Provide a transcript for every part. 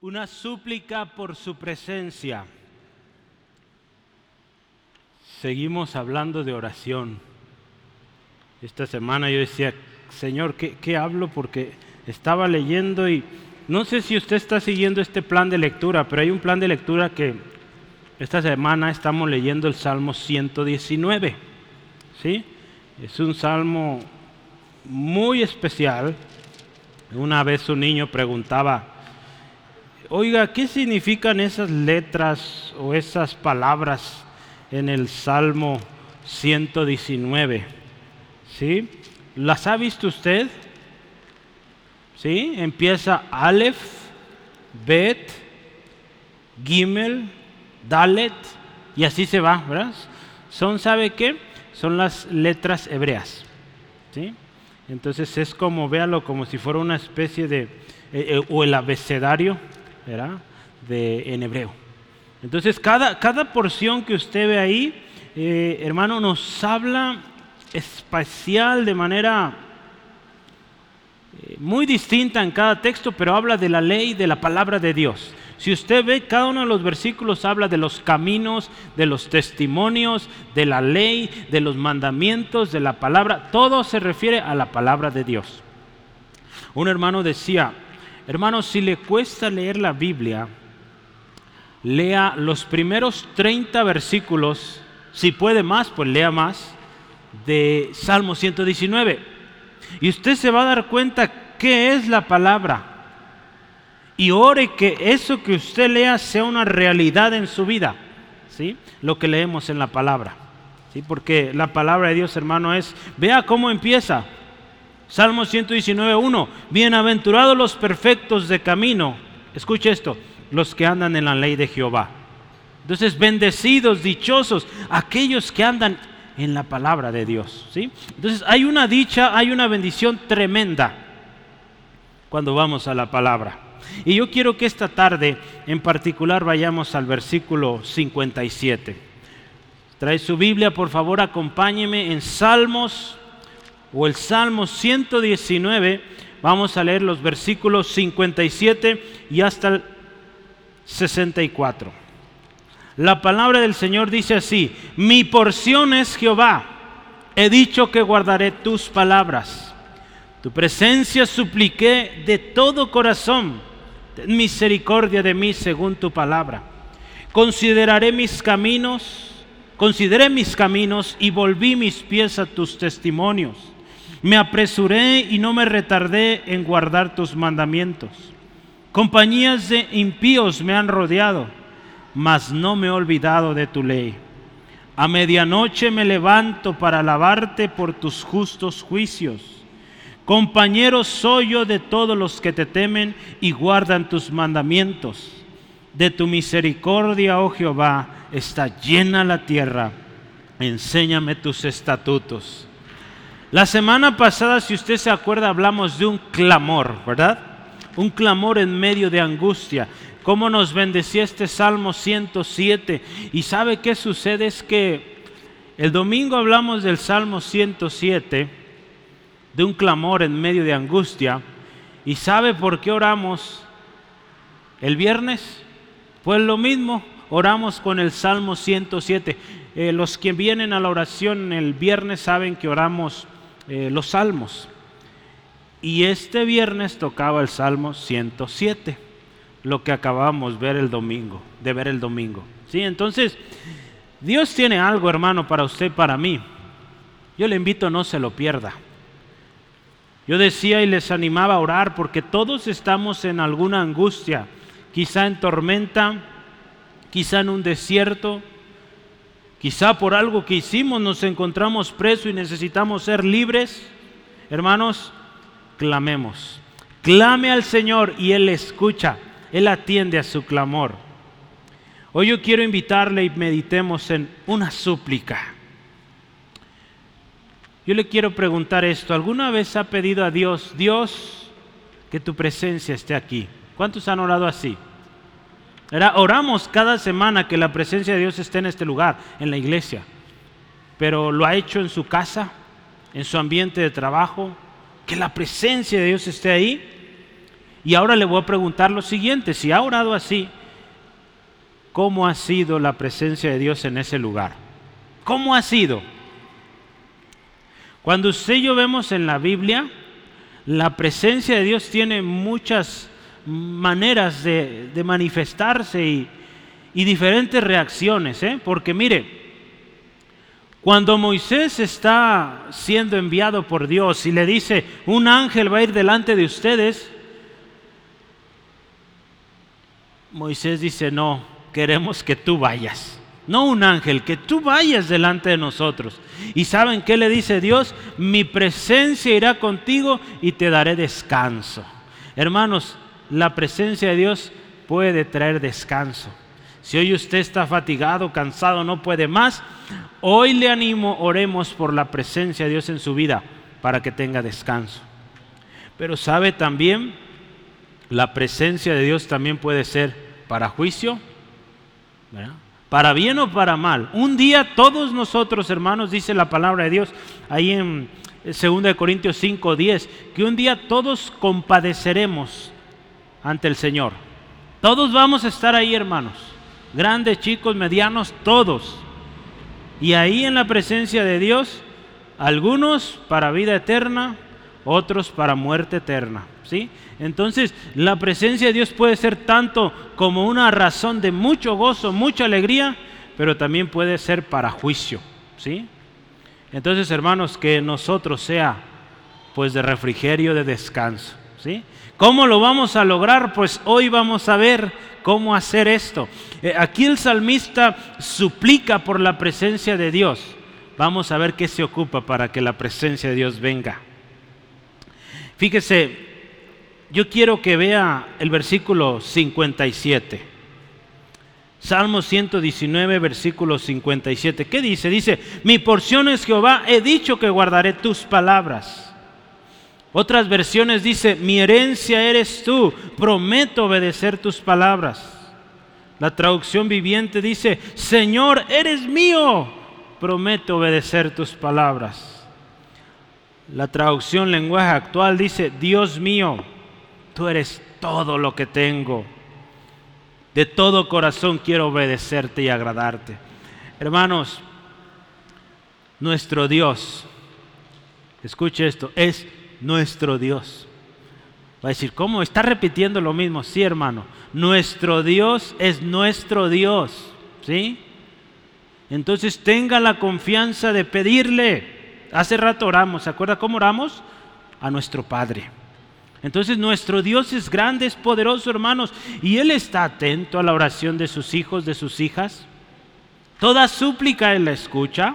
una súplica por su presencia. Seguimos hablando de oración. Esta semana yo decía, Señor, ¿qué, hablo? Porque estaba leyendo y no sé si usted está siguiendo este plan de lectura, pero hay un plan de lectura que esta semana estamos leyendo el Salmo 119. ¿sí? Es un salmo muy especial. Una vez un niño preguntaba, oiga, ¿qué significan esas letras o esas palabras en el Salmo 119? ¿Sí? ¿Las ha visto usted? ¿Sí? Empieza Aleph, Bet, Gimel, Dalet, y así se va, ¿verdad? Son, ¿sabe qué? Son las letras hebreas. ¿Sí? Entonces es como, véalo, como si fuera una especie de, eh, eh, o el abecedario, ¿verdad? De, en hebreo. Entonces cada, cada porción que usted ve ahí, eh, hermano, nos habla espacial de manera muy distinta en cada texto, pero habla de la ley, de la palabra de Dios. Si usted ve, cada uno de los versículos habla de los caminos, de los testimonios, de la ley, de los mandamientos, de la palabra. Todo se refiere a la palabra de Dios. Un hermano decía, hermano, si le cuesta leer la Biblia, lea los primeros 30 versículos, si puede más, pues lea más, de Salmo 119. Y usted se va a dar cuenta qué es la palabra y ore que eso que usted lea sea una realidad en su vida, ¿sí? Lo que leemos en la palabra, ¿sí? Porque la palabra de Dios, hermano, es, vea cómo empieza. Salmo 119.1, bienaventurados los perfectos de camino. Escuche esto, los que andan en la ley de Jehová. Entonces, bendecidos, dichosos, aquellos que andan en la palabra de Dios. ¿sí? Entonces, hay una dicha, hay una bendición tremenda cuando vamos a la palabra. Y yo quiero que esta tarde en particular vayamos al versículo 57. Trae su Biblia, por favor, acompáñeme en Salmos o el Salmo 119. Vamos a leer los versículos 57 y hasta el 64. La palabra del Señor dice así, mi porción es Jehová, he dicho que guardaré tus palabras. Tu presencia supliqué de todo corazón misericordia de mí según tu palabra. Consideraré mis caminos, consideré mis caminos y volví mis pies a tus testimonios. Me apresuré y no me retardé en guardar tus mandamientos. Compañías de impíos me han rodeado, mas no me he olvidado de tu ley. A medianoche me levanto para alabarte por tus justos juicios Compañero soy yo de todos los que te temen y guardan tus mandamientos. De tu misericordia, oh Jehová, está llena la tierra. Enséñame tus estatutos. La semana pasada, si usted se acuerda, hablamos de un clamor, ¿verdad? Un clamor en medio de angustia. Cómo nos bendecía este Salmo 107. Y sabe qué sucede es que el domingo hablamos del Salmo 107 de un clamor en medio de angustia. ¿Y sabe por qué oramos el viernes? Pues lo mismo, oramos con el Salmo 107. Eh, los que vienen a la oración el viernes saben que oramos eh, los salmos. Y este viernes tocaba el Salmo 107, lo que acabamos ver el domingo, de ver el domingo. ¿Sí? Entonces, Dios tiene algo, hermano, para usted, para mí. Yo le invito, no se lo pierda. Yo decía y les animaba a orar porque todos estamos en alguna angustia, quizá en tormenta, quizá en un desierto, quizá por algo que hicimos nos encontramos presos y necesitamos ser libres. Hermanos, clamemos. Clame al Señor y Él escucha, Él atiende a su clamor. Hoy yo quiero invitarle y meditemos en una súplica. Yo le quiero preguntar esto, ¿alguna vez ha pedido a Dios, Dios, que tu presencia esté aquí? ¿Cuántos han orado así? Oramos cada semana que la presencia de Dios esté en este lugar, en la iglesia, pero lo ha hecho en su casa, en su ambiente de trabajo, que la presencia de Dios esté ahí. Y ahora le voy a preguntar lo siguiente, si ha orado así, ¿cómo ha sido la presencia de Dios en ese lugar? ¿Cómo ha sido? Cuando usted y yo vemos en la Biblia, la presencia de Dios tiene muchas maneras de, manifestarse y, diferentes reacciones, ¿eh? porque mire, cuando Moisés está siendo enviado por Dios y le dice, un ángel va a ir delante de ustedes, Moisés dice, no, queremos que tú vayas. No un ángel, que tú vayas delante de nosotros. ¿Y saben qué le dice Dios? Mi presencia irá contigo y te daré descanso. Hermanos, la presencia de Dios puede traer descanso. Si hoy usted está fatigado, cansado, no puede más, hoy le animo, oremos por la presencia de Dios en su vida para que tenga descanso. Pero sabe también, la presencia de Dios también puede ser para juicio, para bien o para mal. Un día todos nosotros, hermanos, dice la palabra de Dios ahí en 2 Corintios 5, 10, que un día todos compadeceremos ante el Señor. Todos vamos a estar ahí, hermanos. Grandes, chicos, medianos, todos. Y ahí en la presencia de Dios, algunos para vida eterna, otros para muerte eterna. ¿sí? Entonces, la presencia de Dios puede ser tanto como una razón de mucho gozo, mucha alegría, pero también puede ser para juicio. ¿sí? Entonces, hermanos, que nosotros sea pues de refrigerio, de descanso. ¿sí? ¿Cómo lo vamos a lograr? Pues hoy vamos a ver cómo hacer esto. Eh, aquí el salmista suplica por la presencia de Dios. Vamos a ver qué se ocupa para que la presencia de Dios venga. Fíjese, yo quiero que vea el versículo 57. Salmo 119, versículo 57. ¿Qué dice? Dice, mi porción es Jehová, he dicho que guardaré tus palabras. Otras versiones dice, mi herencia eres tú, prometo obedecer tus palabras. La traducción viviente dice, Señor, eres mío, prometo obedecer tus palabras. La traducción lenguaje actual dice, Dios mío, tú eres todo lo que tengo. De todo corazón quiero obedecerte y agradarte. Hermanos, nuestro Dios, escuche esto, es nuestro Dios. Va a decir, ¿cómo? Está repitiendo lo mismo. Sí, hermano. Nuestro Dios es nuestro Dios. ¿Sí? Entonces tenga la confianza de pedirle. Hace rato oramos, ¿se acuerda cómo oramos? A nuestro Padre. Entonces nuestro Dios es grande, es poderoso, hermanos, y Él está atento a la oración de sus hijos, de sus hijas. Toda súplica Él la escucha.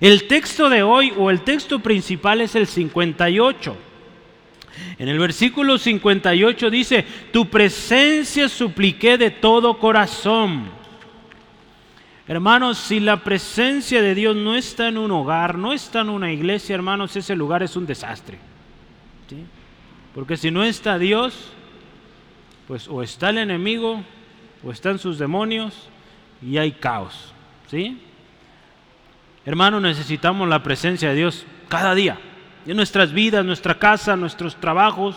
El texto de hoy o el texto principal es el 58. En el versículo 58 dice, tu presencia supliqué de todo corazón. Hermanos, si la presencia de Dios no está en un hogar, no está en una iglesia, hermanos, ese lugar es un desastre. Porque si no está Dios, pues o está el enemigo, o están sus demonios, y hay caos. ¿Sí? Hermanos, necesitamos la presencia de Dios cada día, en nuestras vidas, nuestra casa, nuestros trabajos.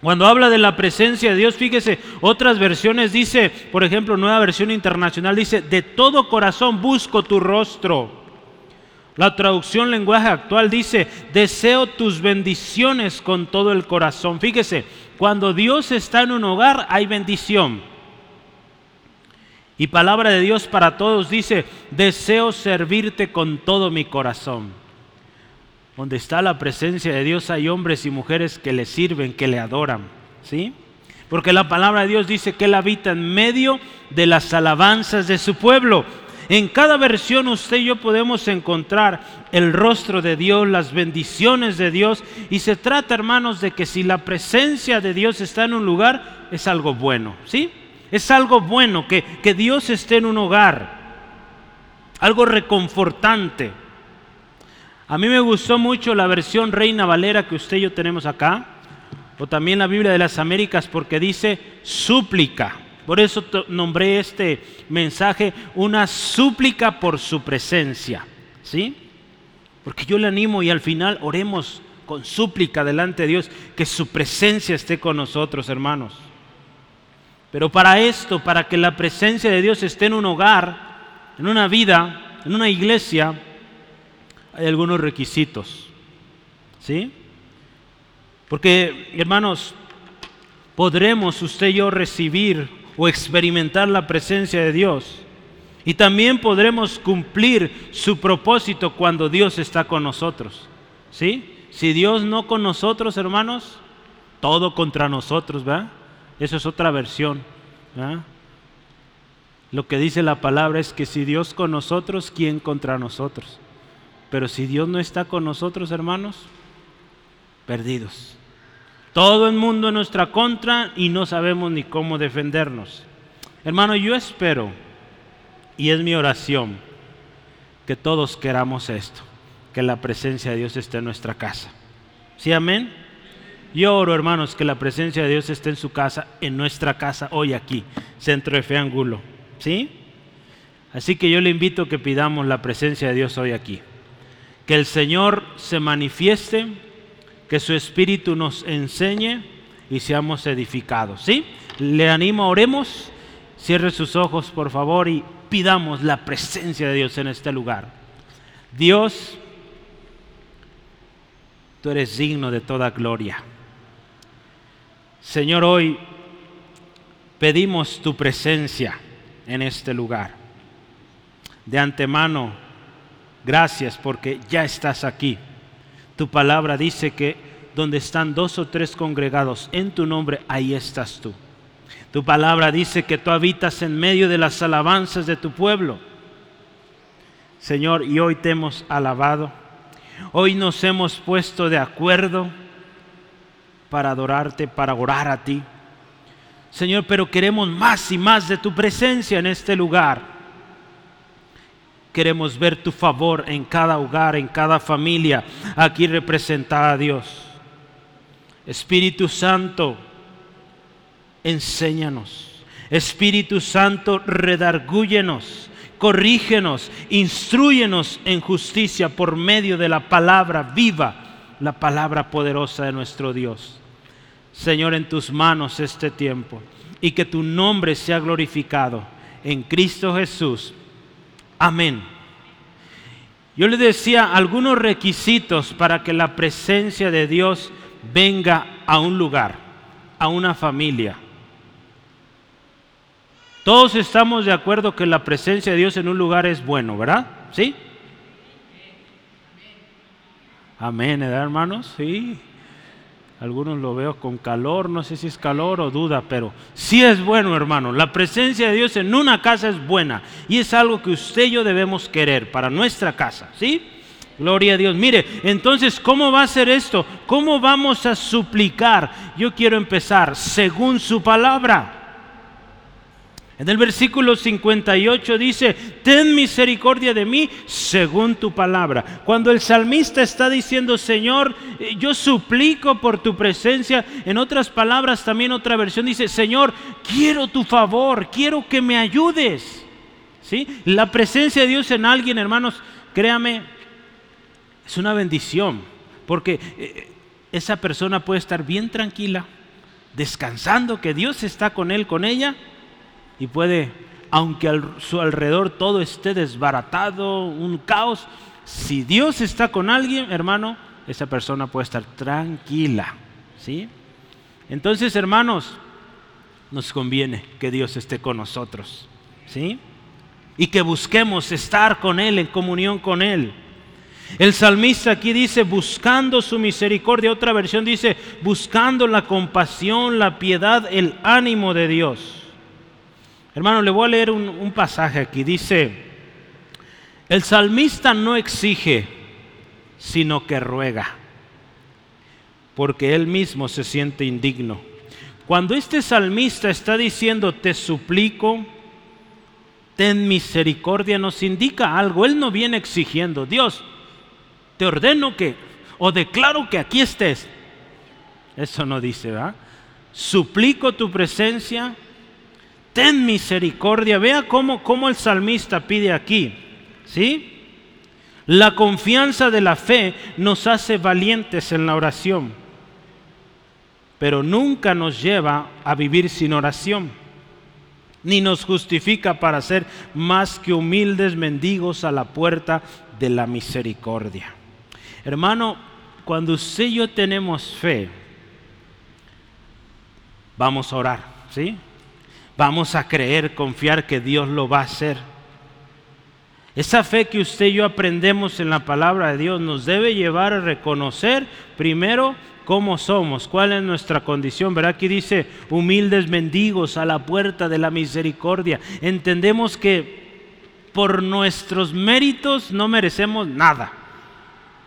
Cuando habla de la presencia de Dios, fíjese, otras versiones dice, por ejemplo, nueva versión internacional dice, de todo corazón busco tu rostro. La traducción lenguaje actual dice, deseo tus bendiciones con todo el corazón. Fíjese, cuando Dios está en un hogar hay bendición. Y palabra de Dios para todos dice, deseo servirte con todo mi corazón. Donde está la presencia de Dios hay hombres y mujeres que le sirven, que le adoran. ¿Sí? Porque la palabra de Dios dice que Él habita en medio de las alabanzas de su pueblo. En cada versión usted y yo podemos encontrar el rostro de Dios, las bendiciones de Dios. Y se trata, hermanos, de que si la presencia de Dios está en un lugar, es algo bueno. ¿Sí? Es algo bueno que, que Dios esté en un hogar. Algo reconfortante. A mí me gustó mucho la versión Reina Valera que usted y yo tenemos acá, o también la Biblia de las Américas porque dice súplica. Por eso nombré este mensaje una súplica por su presencia, ¿sí? Porque yo le animo y al final oremos con súplica delante de Dios, que su presencia esté con nosotros, hermanos. Pero para esto, para que la presencia de Dios esté en un hogar, en una vida, en una iglesia, hay algunos requisitos. ¿Sí? Porque, hermanos, podremos usted y yo recibir o experimentar la presencia de Dios. Y también podremos cumplir su propósito cuando Dios está con nosotros. ¿Sí? Si Dios no con nosotros, hermanos, todo contra nosotros, ¿verdad? Eso es otra versión. Lo que dice la palabra es que si Dios con nosotros, ¿quién contra nosotros? Pero si Dios no está con nosotros, hermanos, perdidos. Todo el mundo en nuestra contra y no sabemos ni cómo defendernos. Hermano, yo espero, y es mi oración, que todos queramos esto que la presencia de Dios esté en nuestra casa. ¿Sí, amén? Yo oro, hermanos, que la presencia de Dios esté en su casa, en nuestra casa, hoy aquí, Centro de Fe Angulo. ¿Sí? Así que yo le invito a que pidamos la presencia de Dios hoy aquí. Que el Señor se manifieste, que su Espíritu nos enseñe y seamos edificados. ¿Sí? Le animo, oremos, cierre sus ojos, por favor, y pidamos la presencia de Dios en este lugar. Dios, tú eres digno de toda gloria. Señor, hoy pedimos tu presencia en este lugar. De antemano, gracias porque ya estás aquí. Tu palabra dice que donde están dos o tres congregados en tu nombre, ahí estás tú. Tu palabra dice que tú habitas en medio de las alabanzas de tu pueblo. Señor, y hoy te hemos alabado Hoy nos hemos puesto de acuerdo para adorarte, para orar a ti. Señor, pero queremos más y más de tu presencia en este lugar. Queremos ver tu favor en cada hogar, en cada familia aquí representada, Dios. Espíritu Santo, enséñanos. Espíritu Santo, redargúyenos corrígenos, instruyenos en justicia por medio de la palabra viva, la palabra poderosa de nuestro Dios. Señor, en tus manos este tiempo y que tu nombre sea glorificado en Cristo Jesús. Amén. Yo le decía algunos requisitos para que la presencia de Dios venga a un lugar, a una familia. Todos estamos de acuerdo que la presencia de Dios en un lugar es bueno, ¿verdad? ¿Sí? Amén, ¿verdad, hermanos? Sí. Algunos lo veo con calor, no sé si es calor o duda, pero sí es bueno, hermano. La presencia de Dios en una casa es buena y es algo que usted y yo debemos querer para nuestra casa, ¿sí? Gloria a Dios. Mire, entonces, ¿cómo va a ser esto? ¿Cómo vamos a suplicar? Yo quiero empezar según su palabra. En el versículo 58 dice, ten misericordia de mí según tu palabra. Cuando el salmista está diciendo, Señor, eh, yo suplico por tu presencia, en otras palabras también otra versión dice, Señor, quiero tu favor, quiero que me ayudes. ¿Sí? La presencia de Dios en alguien, hermanos, créame, es una bendición, porque eh, esa persona puede estar bien tranquila, descansando que Dios está con él, con ella y puede, aunque a su alrededor todo esté desbaratado, un caos, si Dios está con alguien, hermano, esa persona puede estar tranquila. ¿sí? Entonces, hermanos, nos conviene que Dios esté con nosotros. ¿sí? Y que busquemos estar con Él, en comunión con Él. El salmista aquí dice, buscando su misericordia. Otra versión dice, buscando la compasión, la piedad, el ánimo de Dios. Hermano, le voy a leer un, pasaje aquí. Dice, el salmista no exige, sino que ruega, porque él mismo se siente indigno. Cuando este salmista está diciendo, te suplico, ten misericordia, nos indica algo. Él no viene exigiendo, Dios, te ordeno que, o declaro que aquí estés. Eso no dice, ¿verdad? Suplico tu presencia, ten misericordia. Vea cómo, cómo el salmista pide aquí. ¿Sí? La confianza de la fe nos hace valientes en la oración, pero nunca nos lleva a vivir sin oración, ni nos justifica para ser más que humildes mendigos a la puerta de la misericordia. Hermano, cuando usted y yo tenemos fe, vamos a orar, ¿sí? Vamos a creer, confiar que Dios lo va a hacer. Esa fe que usted y yo aprendemos en la palabra de Dios nos debe llevar a reconocer primero cómo somos, cuál es nuestra condición. Verá aquí dice, humildes mendigos a la puerta de la misericordia. Entendemos que por nuestros méritos no merecemos nada.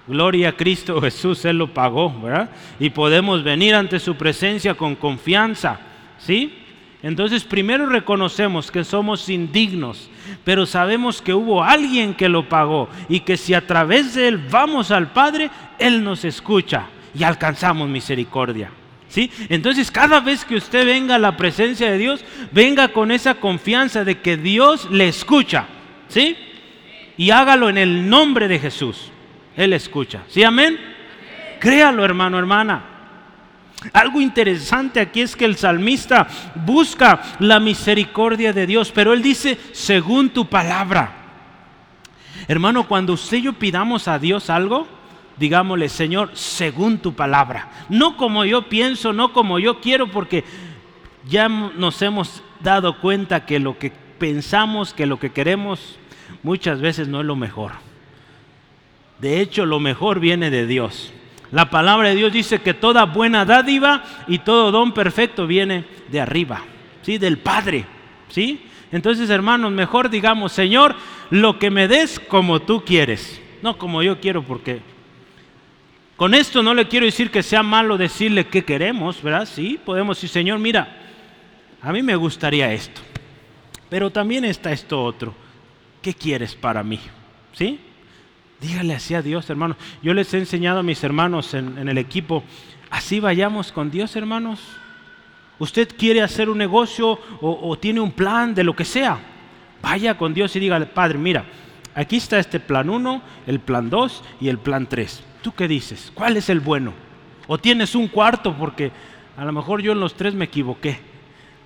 Gloria a Cristo Jesús, Él lo pagó, ¿verdad? Y podemos venir ante su presencia con confianza, ¿sí? Entonces primero reconocemos que somos indignos, pero sabemos que hubo alguien que lo pagó y que si a través de Él vamos al Padre, Él nos escucha y alcanzamos misericordia. ¿Sí? Entonces cada vez que usted venga a la presencia de Dios, venga con esa confianza de que Dios le escucha. ¿Sí? Y hágalo en el nombre de Jesús. Él escucha. ¿Sí, amén? Créalo, hermano, hermana. Algo interesante aquí es que el salmista busca la misericordia de Dios, pero él dice, según tu palabra. Hermano, cuando usted y yo pidamos a Dios algo, digámosle, Señor, según tu palabra. No como yo pienso, no como yo quiero, porque ya nos hemos dado cuenta que lo que pensamos, que lo que queremos, muchas veces no es lo mejor. De hecho, lo mejor viene de Dios. La palabra de Dios dice que toda buena dádiva y todo don perfecto viene de arriba, ¿sí? Del Padre, ¿sí? Entonces, hermanos, mejor digamos, Señor, lo que me des como tú quieres, no como yo quiero, porque con esto no le quiero decir que sea malo decirle qué queremos, ¿verdad? Sí, podemos decir, Señor, mira, a mí me gustaría esto, pero también está esto otro. ¿Qué quieres para mí? ¿Sí? Dígale así a Dios, hermanos. Yo les he enseñado a mis hermanos en, el equipo, así vayamos con Dios, hermanos. Usted quiere hacer un negocio o, o tiene un plan de lo que sea. Vaya con Dios y dígale, Padre, mira, aquí está este plan 1, el plan 2 y el plan 3. ¿Tú qué dices? ¿Cuál es el bueno? O tienes un cuarto porque a lo mejor yo en los tres me equivoqué.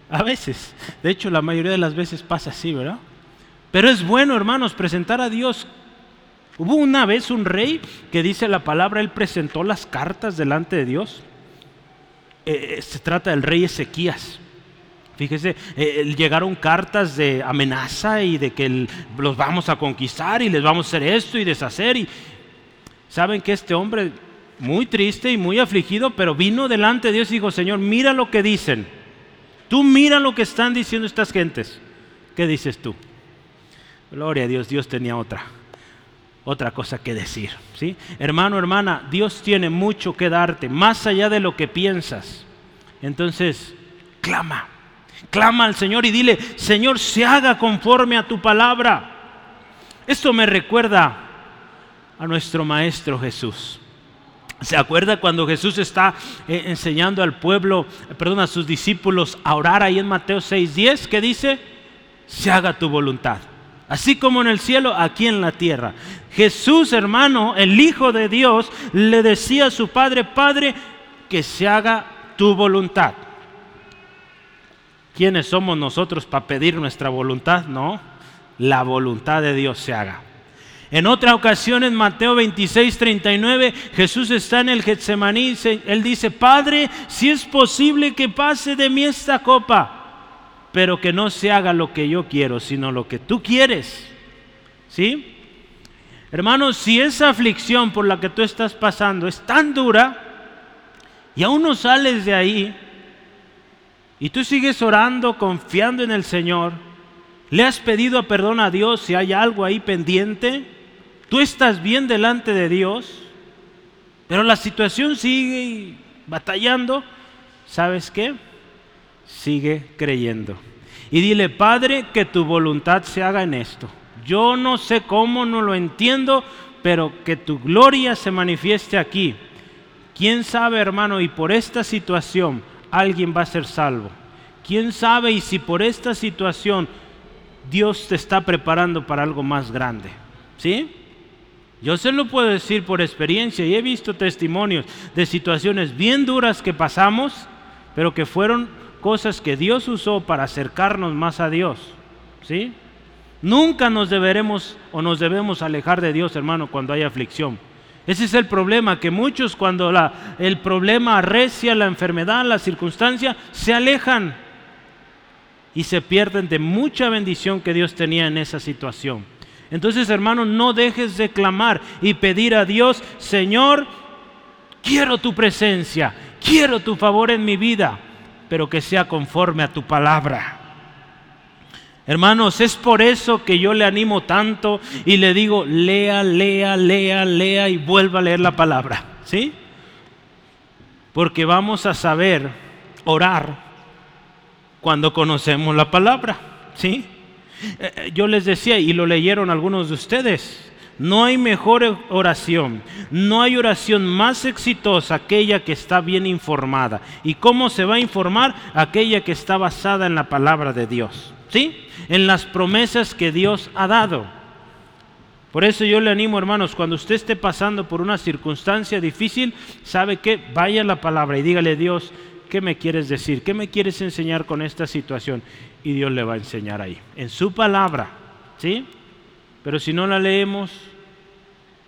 A veces, de hecho la mayoría de las veces pasa así, ¿verdad? Pero es bueno, hermanos, presentar a Dios Hubo una vez un rey que dice la palabra, él presentó las cartas delante de Dios. Eh, eh, se trata del rey Ezequías. Fíjese, eh, llegaron cartas de amenaza y de que los vamos a conquistar y les vamos a hacer esto y deshacer. Y saben que este hombre, muy triste y muy afligido, pero vino delante de Dios y dijo, Señor, mira lo que dicen. Tú mira lo que están diciendo estas gentes. ¿Qué dices tú? Gloria a Dios, Dios tenía otra otra cosa que decir. ¿sí? Hermano, hermana, Dios tiene mucho que darte, más allá de lo que piensas. Entonces, clama, clama al Señor y dile, Señor, se haga conforme a tu palabra. Esto me recuerda a nuestro Maestro Jesús. ¿Se acuerda cuando Jesús está eh, enseñando al pueblo, perdón, a sus discípulos a orar ahí en Mateo 6:10? ¿Qué dice? Se haga tu voluntad así como en el cielo, aquí en la tierra. Jesús, hermano, el Hijo de Dios, le decía a su Padre, Padre, que se haga tu voluntad. ¿Quiénes somos nosotros para pedir nuestra voluntad? No, la voluntad de Dios se haga. En otra ocasión, en Mateo 26, 39, Jesús está en el Getsemaní, él dice, Padre, si es posible que pase de mí esta copa, pero que no se haga lo que yo quiero, sino lo que tú quieres. ¿Sí? Hermanos, si esa aflicción por la que tú estás pasando es tan dura y aún no sales de ahí y tú sigues orando, confiando en el Señor, le has pedido perdón a Dios si hay algo ahí pendiente, tú estás bien delante de Dios, pero la situación sigue batallando, ¿sabes qué? Sigue creyendo. Y dile, Padre, que tu voluntad se haga en esto. Yo no sé cómo, no lo entiendo, pero que tu gloria se manifieste aquí. ¿Quién sabe, hermano, y por esta situación alguien va a ser salvo? ¿Quién sabe y si por esta situación Dios te está preparando para algo más grande? ¿Sí? Yo se lo puedo decir por experiencia y he visto testimonios de situaciones bien duras que pasamos, pero que fueron cosas que Dios usó para acercarnos más a Dios. ¿Sí? Nunca nos deberemos o nos debemos alejar de Dios, hermano, cuando hay aflicción. Ese es el problema, que muchos cuando el problema arrecia, la enfermedad, la circunstancia, se alejan y se pierden de mucha bendición que Dios tenía en esa situación. Entonces, hermano, no dejes de clamar y pedir a Dios, Señor, quiero tu presencia, quiero tu favor en mi vida, pero que sea conforme a tu palabra. Hermanos, es por eso que yo le animo tanto y le digo, lea, lea, lea, lea y vuelva a leer la palabra. ¿Sí? Porque vamos a saber orar cuando conocemos la palabra. ¿Sí? Eh, eh, yo les decía, y lo leyeron algunos de ustedes, no hay mejor oración, no hay oración más exitosa aquella que está bien informada. ¿Y cómo se va a informar? Aquella que está basada en la palabra de Dios, ¿sí? En las promesas que Dios ha dado. Por eso yo le animo, hermanos, cuando usted esté pasando por una circunstancia difícil, sabe que vaya a la palabra y dígale, Dios, ¿qué me quieres decir? ¿Qué me quieres enseñar con esta situación? Y Dios le va a enseñar ahí, en su palabra, ¿sí? Pero si no la leemos,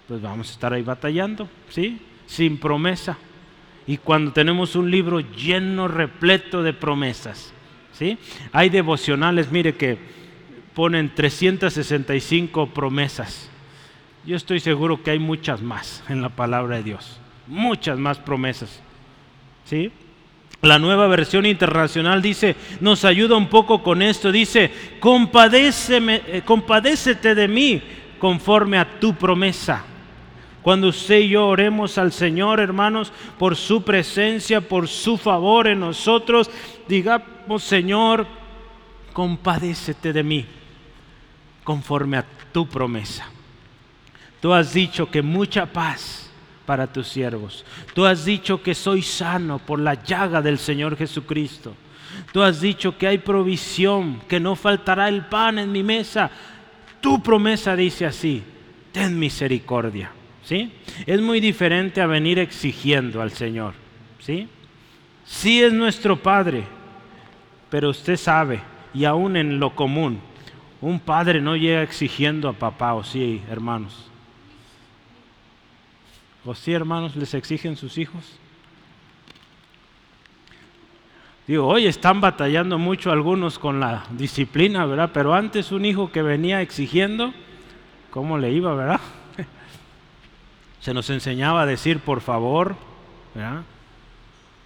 pues vamos a estar ahí batallando, ¿sí? Sin promesa. Y cuando tenemos un libro lleno, repleto de promesas, ¿sí? Hay devocionales, mire que ponen 365 promesas. Yo estoy seguro que hay muchas más en la palabra de Dios, muchas más promesas, ¿sí? La nueva versión internacional dice, nos ayuda un poco con esto, dice, eh, compadécete de mí conforme a tu promesa. Cuando usted y yo oremos al Señor, hermanos, por su presencia, por su favor en nosotros, digamos, Señor, compadécete de mí conforme a tu promesa. Tú has dicho que mucha paz para tus siervos. Tú has dicho que soy sano por la llaga del Señor Jesucristo. Tú has dicho que hay provisión, que no faltará el pan en mi mesa. Tu promesa dice así, ten misericordia. ¿Sí? Es muy diferente a venir exigiendo al Señor. ¿Sí? Sí es nuestro Padre, pero usted sabe, y aún en lo común, un padre no llega exigiendo a papá, o sí, hermanos. ¿O sí, hermanos, les exigen sus hijos? Digo, hoy están batallando mucho algunos con la disciplina, ¿verdad? Pero antes un hijo que venía exigiendo, ¿cómo le iba, verdad? Se nos enseñaba a decir por favor, ¿verdad?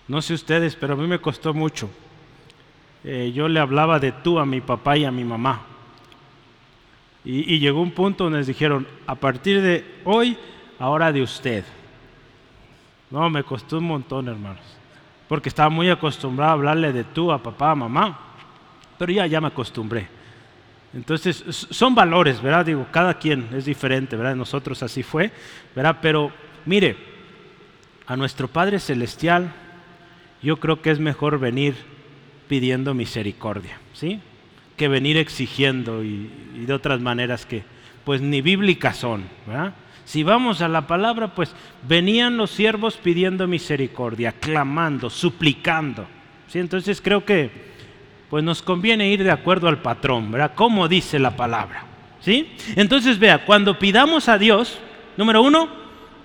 No sé ustedes, pero a mí me costó mucho. Eh, yo le hablaba de tú a mi papá y a mi mamá. Y, y llegó un punto donde les dijeron, a partir de hoy ahora de usted. No, me costó un montón, hermanos, porque estaba muy acostumbrado a hablarle de tú a papá, a mamá, pero ya, ya me acostumbré. Entonces, son valores, ¿verdad? Digo, cada quien es diferente, ¿verdad? Nosotros así fue, ¿verdad? Pero mire, a nuestro Padre Celestial, yo creo que es mejor venir pidiendo misericordia, ¿sí? Que venir exigiendo y, y de otras maneras que, pues, ni bíblicas son, ¿verdad? Si vamos a la palabra, pues venían los siervos pidiendo misericordia, clamando, suplicando. ¿sí? Entonces creo que pues nos conviene ir de acuerdo al patrón, ¿verdad? Como dice la palabra. ¿sí? Entonces vea, cuando pidamos a Dios, número uno,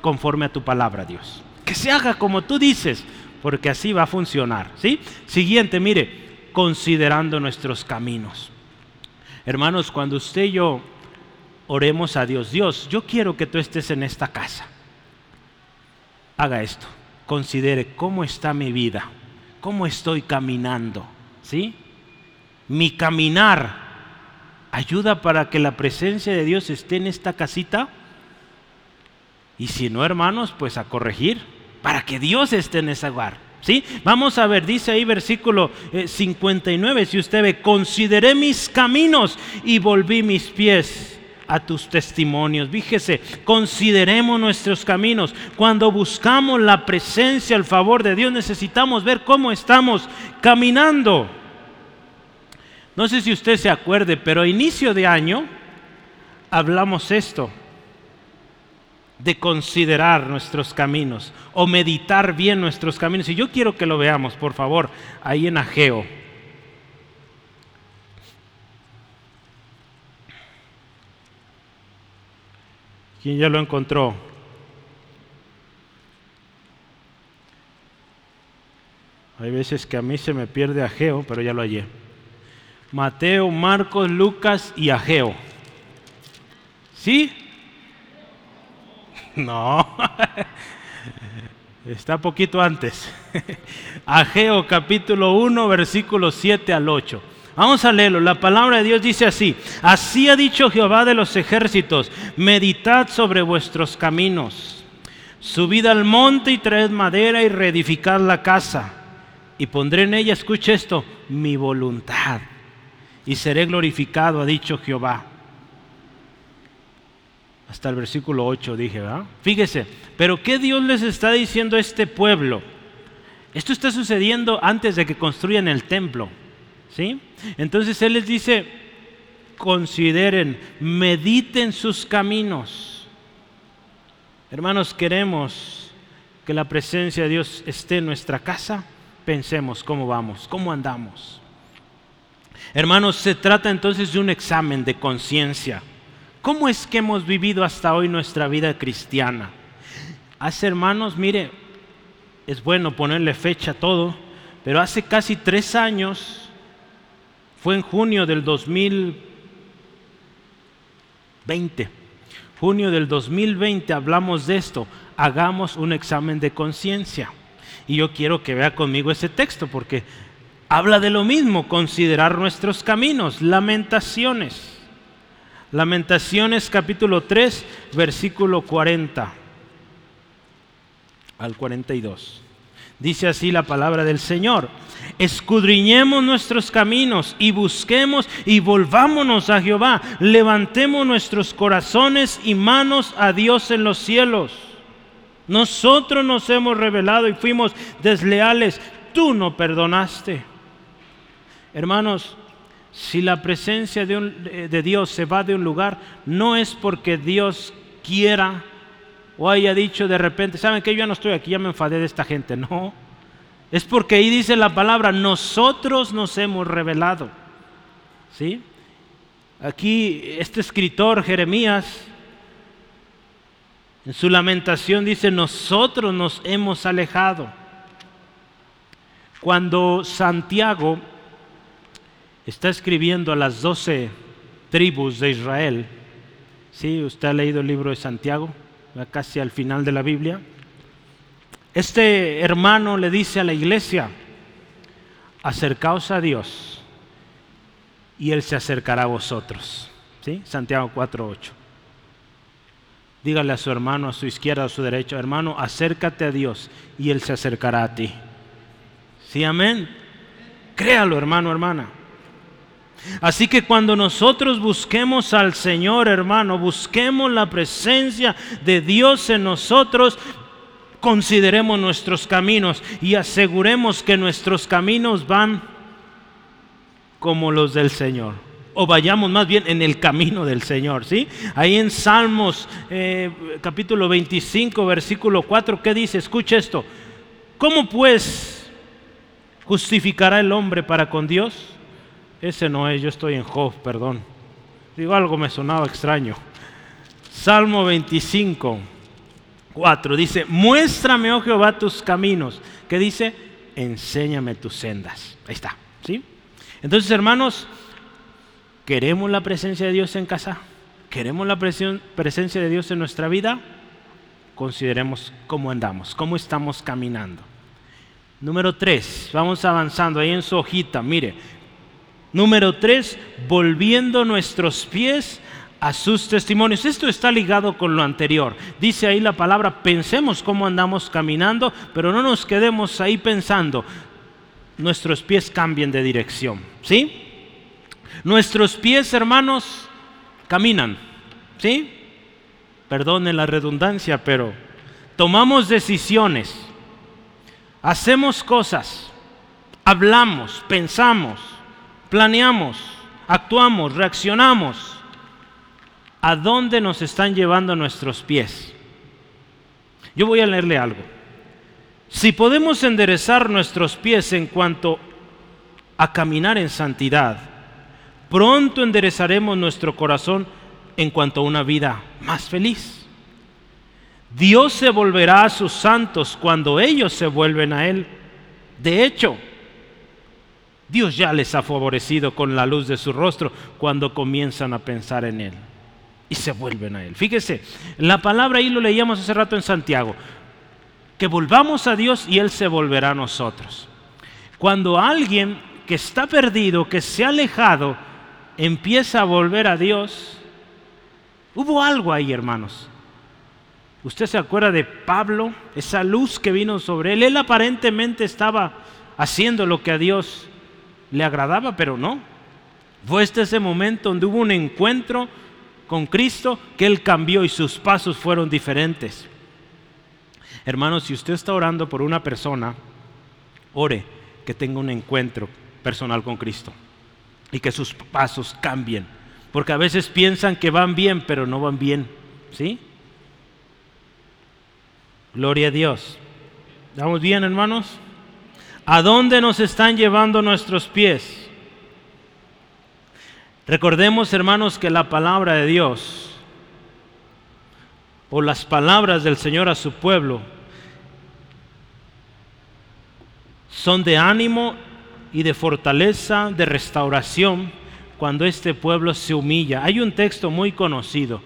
conforme a tu palabra, Dios. Que se haga como tú dices, porque así va a funcionar. ¿sí? Siguiente, mire, considerando nuestros caminos. Hermanos, cuando usted y yo oremos a Dios. Dios, yo quiero que tú estés en esta casa. Haga esto. Considere cómo está mi vida, cómo estoy caminando. ¿Sí? Mi caminar ayuda para que la presencia de Dios esté en esta casita. Y si no, hermanos, pues a corregir para que Dios esté en ese hogar. ¿Sí? Vamos a ver, dice ahí versículo 59, eh, si usted ve, consideré mis caminos y volví mis pies a tus testimonios. Fíjese, consideremos nuestros caminos. Cuando buscamos la presencia, el favor de Dios, necesitamos ver cómo estamos caminando. No sé si usted se acuerde, pero a inicio de año hablamos esto. de considerar nuestros caminos o meditar bien nuestros caminos. Y yo quiero que lo veamos, por favor, ahí en Ageo. ¿Quién ya lo encontró? Hay veces que a mí se me pierde Ageo, pero ya lo hallé. Mateo, Marcos, Lucas y Ageo. ¿Sí? No. Está poquito antes. Ageo capítulo 1, versículos 7 al 8. Vamos a leerlo. La palabra de Dios dice así. Así ha dicho Jehová de los ejércitos. Meditad sobre vuestros caminos. Subid al monte y traed madera y reedificad la casa. Y pondré en ella, escuche esto, mi voluntad. Y seré glorificado, ha dicho Jehová. Hasta el versículo 8 dije, ¿verdad? Fíjese, pero ¿qué Dios les está diciendo a este pueblo? Esto está sucediendo antes de que construyan el templo. ¿Sí? Entonces Él les dice, consideren, mediten sus caminos. Hermanos, queremos que la presencia de Dios esté en nuestra casa. Pensemos cómo vamos, cómo andamos. Hermanos, se trata entonces de un examen de conciencia. ¿Cómo es que hemos vivido hasta hoy nuestra vida cristiana? Hace hermanos, mire, es bueno ponerle fecha a todo, pero hace casi tres años fue en junio del 2020. Junio del 2020 hablamos de esto. Hagamos un examen de conciencia. Y yo quiero que vea conmigo ese texto porque habla de lo mismo, considerar nuestros caminos, lamentaciones. Lamentaciones capítulo 3, versículo 40 al 42. Dice así la palabra del Señor. Escudriñemos nuestros caminos y busquemos y volvámonos a Jehová. Levantemos nuestros corazones y manos a Dios en los cielos. Nosotros nos hemos revelado y fuimos desleales. Tú no perdonaste. Hermanos, si la presencia de, de Dios se va de un lugar, no es porque Dios quiera o haya dicho de repente, ¿saben que Yo ya no estoy aquí, ya me enfadé de esta gente. No, es porque ahí dice la palabra, nosotros nos hemos revelado. ¿Sí? Aquí este escritor Jeremías, en su lamentación dice, nosotros nos hemos alejado. Cuando Santiago está escribiendo a las doce tribus de Israel, ¿sí? ¿Usted ha leído el libro de Santiago? Casi al final de la Biblia. Este hermano le dice a la iglesia, acercaos a Dios y Él se acercará a vosotros. ¿Sí? Santiago 4.8. Dígale a su hermano, a su izquierda, a su derecha, hermano, acércate a Dios y Él se acercará a ti. ¿Sí, amén? Créalo, hermano, hermana. Así que cuando nosotros busquemos al Señor, hermano, busquemos la presencia de Dios en nosotros, consideremos nuestros caminos y aseguremos que nuestros caminos van como los del Señor. O vayamos más bien en el camino del Señor, ¿sí? Ahí en Salmos eh, capítulo 25, versículo 4, ¿qué dice? Escucha esto. ¿Cómo pues justificará el hombre para con Dios? Ese no es, yo estoy en Job, perdón. Digo, algo me sonaba extraño. Salmo 25, 4 dice, muéstrame, oh Jehová, tus caminos. ¿Qué dice? Enséñame tus sendas. Ahí está, ¿sí? Entonces, hermanos, ¿queremos la presencia de Dios en casa? ¿Queremos la presencia de Dios en nuestra vida? Consideremos cómo andamos, cómo estamos caminando. Número 3, vamos avanzando ahí en su hojita, mire, Número tres, volviendo nuestros pies a sus testimonios. Esto está ligado con lo anterior. Dice ahí la palabra, pensemos cómo andamos caminando, pero no nos quedemos ahí pensando. Nuestros pies cambien de dirección. ¿Sí? Nuestros pies, hermanos, caminan. ¿Sí? Perdone la redundancia, pero tomamos decisiones, hacemos cosas, hablamos, pensamos planeamos, actuamos, reaccionamos. ¿A dónde nos están llevando nuestros pies? Yo voy a leerle algo. Si podemos enderezar nuestros pies en cuanto a caminar en santidad, pronto enderezaremos nuestro corazón en cuanto a una vida más feliz. Dios se volverá a sus santos cuando ellos se vuelven a Él. De hecho, Dios ya les ha favorecido con la luz de su rostro cuando comienzan a pensar en Él y se vuelven a Él. Fíjese, la palabra ahí lo leíamos hace rato en Santiago, que volvamos a Dios y Él se volverá a nosotros. Cuando alguien que está perdido, que se ha alejado, empieza a volver a Dios, hubo algo ahí, hermanos. Usted se acuerda de Pablo, esa luz que vino sobre él. Él aparentemente estaba haciendo lo que a Dios le agradaba, pero no. Fue este ese momento donde hubo un encuentro con Cristo que Él cambió y sus pasos fueron diferentes. Hermanos, si usted está orando por una persona, ore que tenga un encuentro personal con Cristo y que sus pasos cambien. Porque a veces piensan que van bien, pero no van bien. ¿Sí? Gloria a Dios. ¿Estamos bien, hermanos? ¿A dónde nos están llevando nuestros pies? Recordemos, hermanos, que la palabra de Dios, o las palabras del Señor a su pueblo, son de ánimo y de fortaleza, de restauración, cuando este pueblo se humilla. Hay un texto muy conocido,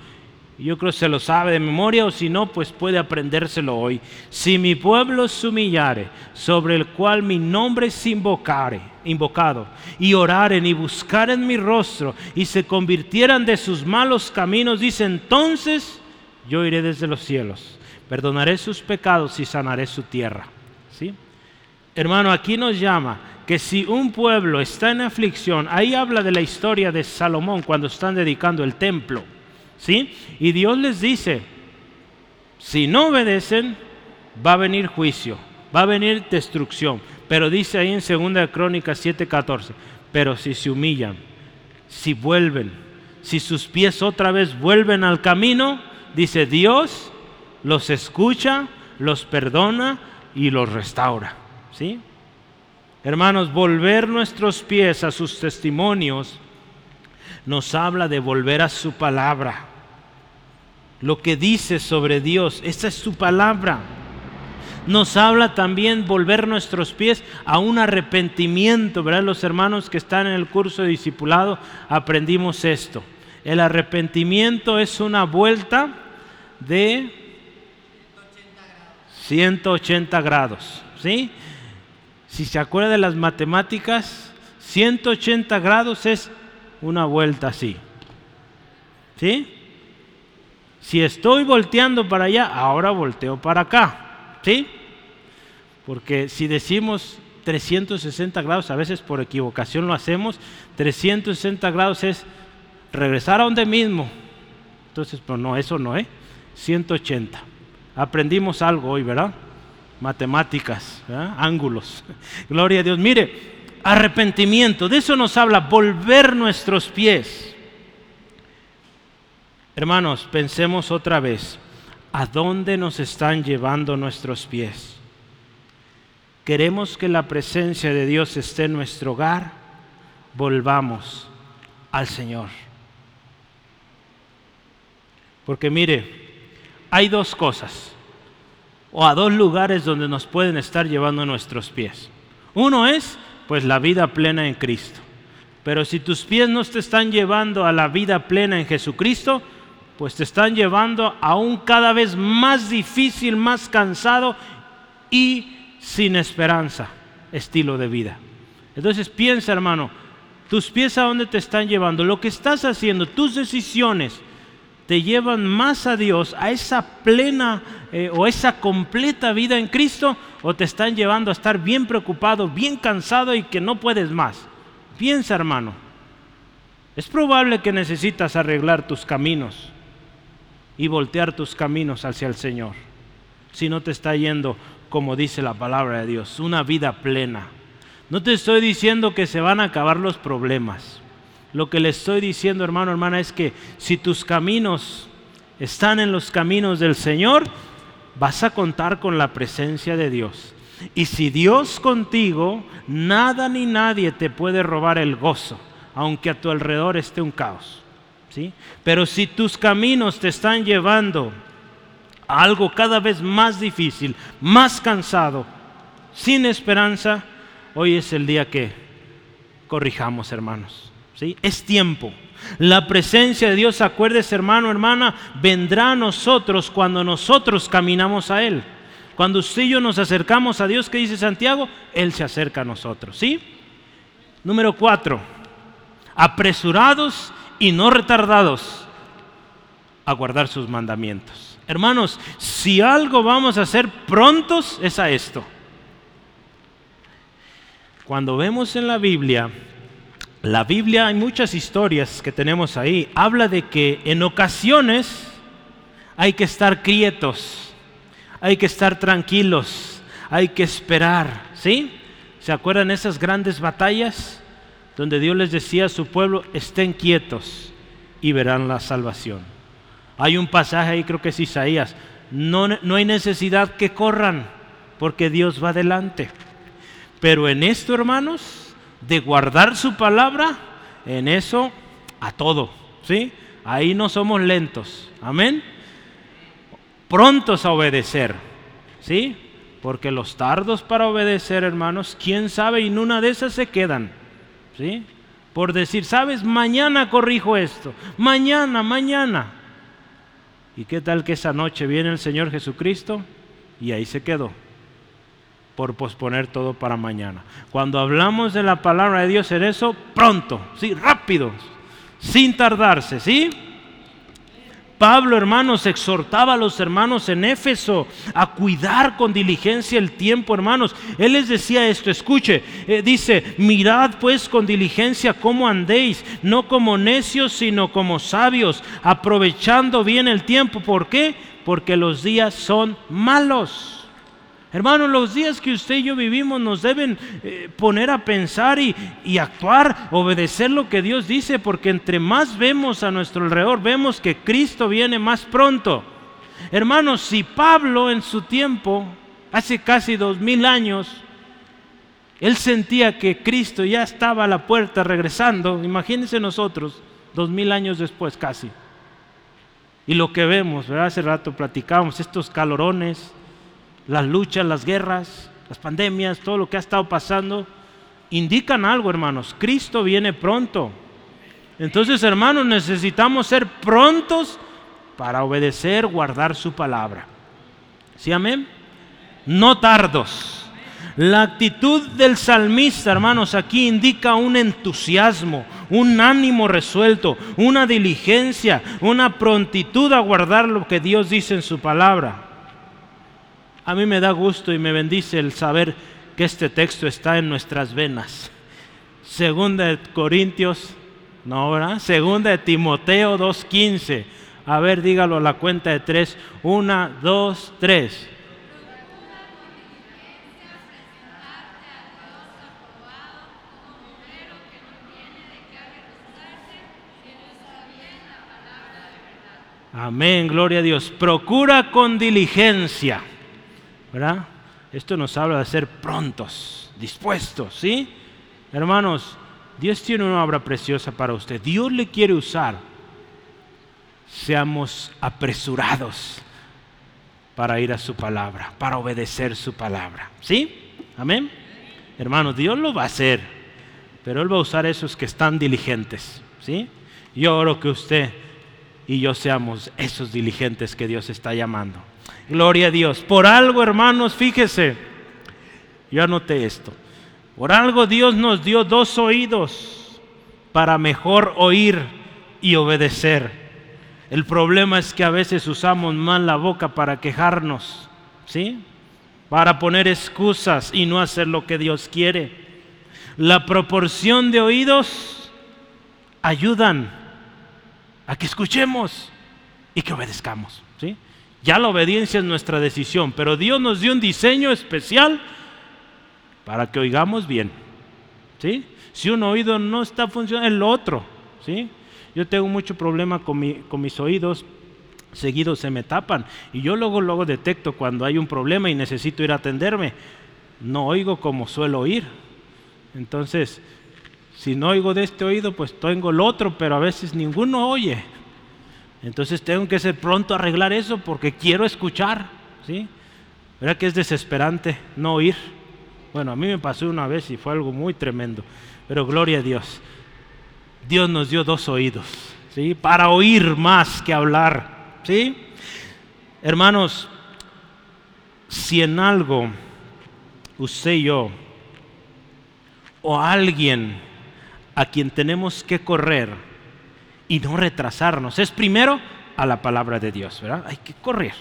yo creo que se lo sabe de memoria o si no, pues puede aprendérselo hoy. Si mi pueblo se humillare, sobre el cual mi nombre es invocare, invocado, y oraren y buscaren mi rostro y se convirtieran de sus malos caminos, dice entonces yo iré desde los cielos, perdonaré sus pecados y sanaré su tierra. ¿Sí? Hermano, aquí nos llama que si un pueblo está en aflicción, ahí habla de la historia de Salomón cuando están dedicando el templo ¿Sí? Y Dios les dice, si no obedecen, va a venir juicio, va a venir destrucción. Pero dice ahí en 2 Crónicas 7:14, pero si se humillan, si vuelven, si sus pies otra vez vuelven al camino, dice Dios los escucha, los perdona y los restaura. ¿Sí? Hermanos, volver nuestros pies a sus testimonios nos habla de volver a su palabra. Lo que dice sobre Dios, esa es su palabra. Nos habla también volver nuestros pies a un arrepentimiento, ¿verdad? Los hermanos que están en el curso de discipulado aprendimos esto. El arrepentimiento es una vuelta de 180 grados, ¿sí? Si se acuerda de las matemáticas, 180 grados es una vuelta así. ¿Sí? Si estoy volteando para allá, ahora volteo para acá. ¿Sí? Porque si decimos 360 grados, a veces por equivocación lo hacemos, 360 grados es regresar a donde mismo. Entonces, pues no, eso no, ¿eh? 180. Aprendimos algo hoy, ¿verdad? Matemáticas, ángulos. Gloria a Dios. Mire, arrepentimiento, de eso nos habla, volver nuestros pies. Hermanos, pensemos otra vez, ¿a dónde nos están llevando nuestros pies? ¿Queremos que la presencia de Dios esté en nuestro hogar? Volvamos al Señor. Porque mire, hay dos cosas, o a dos lugares donde nos pueden estar llevando nuestros pies. Uno es pues la vida plena en Cristo. Pero si tus pies no te están llevando a la vida plena en Jesucristo, pues te están llevando a un cada vez más difícil, más cansado y sin esperanza estilo de vida. Entonces piensa, hermano, tus pies a dónde te están llevando, lo que estás haciendo, tus decisiones te llevan más a Dios, a esa plena eh, o esa completa vida en Cristo, o te están llevando a estar bien preocupado, bien cansado y que no puedes más. Piensa, hermano, es probable que necesitas arreglar tus caminos y voltear tus caminos hacia el Señor, si no te está yendo como dice la palabra de Dios, una vida plena. No te estoy diciendo que se van a acabar los problemas. Lo que le estoy diciendo, hermano, hermana, es que si tus caminos están en los caminos del Señor, vas a contar con la presencia de Dios. Y si Dios contigo, nada ni nadie te puede robar el gozo, aunque a tu alrededor esté un caos. ¿sí? Pero si tus caminos te están llevando a algo cada vez más difícil, más cansado, sin esperanza, hoy es el día que corrijamos, hermanos. Es tiempo. La presencia de Dios, acuérdese hermano, hermana, vendrá a nosotros cuando nosotros caminamos a Él. Cuando usted y yo nos acercamos a Dios, ¿qué dice Santiago? Él se acerca a nosotros. ¿Sí? Número cuatro, apresurados y no retardados a guardar sus mandamientos. Hermanos, si algo vamos a hacer prontos es a esto. Cuando vemos en la Biblia, la Biblia hay muchas historias que tenemos ahí, habla de que en ocasiones hay que estar quietos hay que estar tranquilos, hay que esperar, ¿sí? ¿Se acuerdan esas grandes batallas donde Dios les decía a su pueblo, estén quietos y verán la salvación? Hay un pasaje ahí, creo que es Isaías, no, no hay necesidad que corran porque Dios va adelante. Pero en esto, hermanos, de guardar su palabra, en eso a todo, ¿sí? Ahí no somos lentos. Amén prontos a obedecer. ¿Sí? Porque los tardos para obedecer, hermanos, quién sabe, y en una de esas se quedan. ¿Sí? Por decir, sabes, mañana corrijo esto, mañana, mañana. ¿Y qué tal que esa noche viene el Señor Jesucristo? Y ahí se quedó, por posponer todo para mañana. Cuando hablamos de la palabra de Dios en eso, pronto, sí, rápido, sin tardarse, ¿sí? Pablo, hermanos, exhortaba a los hermanos en Éfeso a cuidar con diligencia el tiempo, hermanos. Él les decía esto, escuche, eh, dice, mirad pues con diligencia cómo andéis, no como necios, sino como sabios, aprovechando bien el tiempo. ¿Por qué? Porque los días son malos. Hermanos, los días que usted y yo vivimos nos deben eh, poner a pensar y, actuar, obedecer lo que Dios dice, porque entre más vemos a nuestro alrededor, vemos que Cristo viene más pronto. Hermanos, si Pablo en su tiempo, hace casi dos mil años, él sentía que Cristo ya estaba a la puerta regresando, imagínense nosotros, dos mil años después casi. Y lo que vemos, ¿verdad? hace rato platicábamos, estos calorones, las luchas, las guerras, las pandemias, todo lo que ha estado pasando, indican algo, hermanos. Cristo viene pronto. Entonces, hermanos, necesitamos ser prontos para obedecer, guardar su palabra. ¿Sí, amén? No tardos. La actitud del salmista, hermanos, aquí indica un entusiasmo, un ánimo resuelto, una diligencia, una prontitud a guardar lo que Dios dice en su palabra. A mí me da gusto y me bendice el saber que este texto está en nuestras venas. Segunda de Corintios, no, ¿verdad? Segunda de Timoteo 2.15. A ver, dígalo a la cuenta de tres. Una, dos, tres. Amén, gloria a Dios. Procura con diligencia ¿verdad? Esto nos habla de ser prontos, dispuestos, ¿sí? Hermanos, Dios tiene una obra preciosa para usted. Dios le quiere usar. Seamos apresurados para ir a su palabra, para obedecer su palabra. ¿Sí? Amén. Hermanos, Dios lo va a hacer, pero Él va a usar esos que están diligentes. ¿Sí? Yo oro que usted y yo seamos esos diligentes que Dios está llamando. Gloria a Dios. Por algo, hermanos, fíjese, yo anoté esto. Por algo Dios nos dio dos oídos para mejor oír y obedecer. El problema es que a veces usamos mal la boca para quejarnos, ¿sí? Para poner excusas y no hacer lo que Dios quiere. La proporción de oídos ayudan a que escuchemos y que obedezcamos. Ya la obediencia es nuestra decisión, pero Dios nos dio un diseño especial para que oigamos bien. ¿sí? Si un oído no está funcionando, el otro. ¿sí? Yo tengo mucho problema con, mis oídos. seguido se me tapan. Y yo luego, luego detecto cuando hay un problema y necesito ir a atenderme. No oigo como suelo oír. Entonces, si no oigo de este oído, pues tengo el otro, pero a veces ninguno oye. Entonces tengo que ser pronto a arreglar eso porque quiero escuchar. ¿sí? ¿Verdad que es desesperante no oír? Bueno, a mí me pasó una vez y fue algo muy tremendo. Pero gloria a Dios. Dios nos dio dos oídos, ¿sí? Para oír más que hablar, ¿sí? Hermanos, si en algo usted y yo o alguien a quien tenemos que correr y no retrasarnos es primero a la palabra de Dios, ¿verdad? Hay que correr,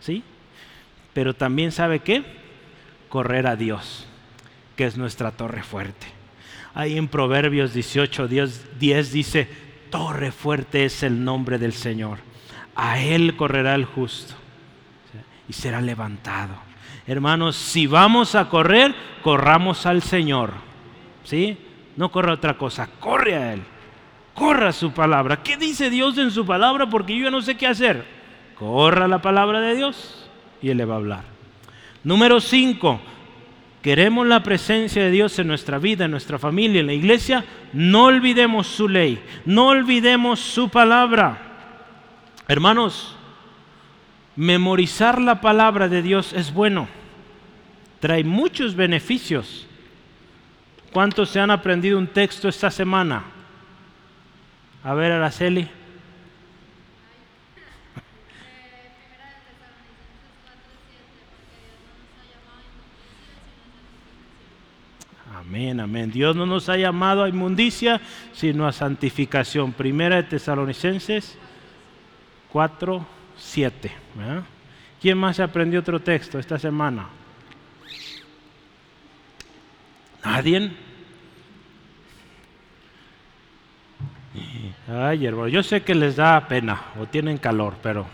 ¿sí? Pero también sabe qué? Correr a Dios, que es nuestra torre fuerte. Ahí en Proverbios 18, 10, 10 dice, torre fuerte es el nombre del Señor. A Él correrá el justo y será levantado. Hermanos, si vamos a correr, corramos al Señor. ¿Sí? No corra otra cosa, corre a Él. Corra su palabra. ¿Qué dice Dios en su palabra? Porque yo no sé qué hacer. Corra la palabra de Dios y Él le va a hablar. Número 5 queremos la presencia de Dios en nuestra vida, en nuestra familia, en la iglesia, no olvidemos su ley, no olvidemos su palabra. Hermanos, memorizar la palabra de Dios es bueno, trae muchos beneficios. ¿Cuántos se han aprendido un texto esta semana? A ver, Araceli. Amén, amén. Dios no nos ha llamado a inmundicia, sino a santificación. Primera de Tesalonicenses 4, 7. ¿Quién más aprendió otro texto esta semana? ¿Nadie? Ay, hermano, yo sé que les da pena o tienen calor, pero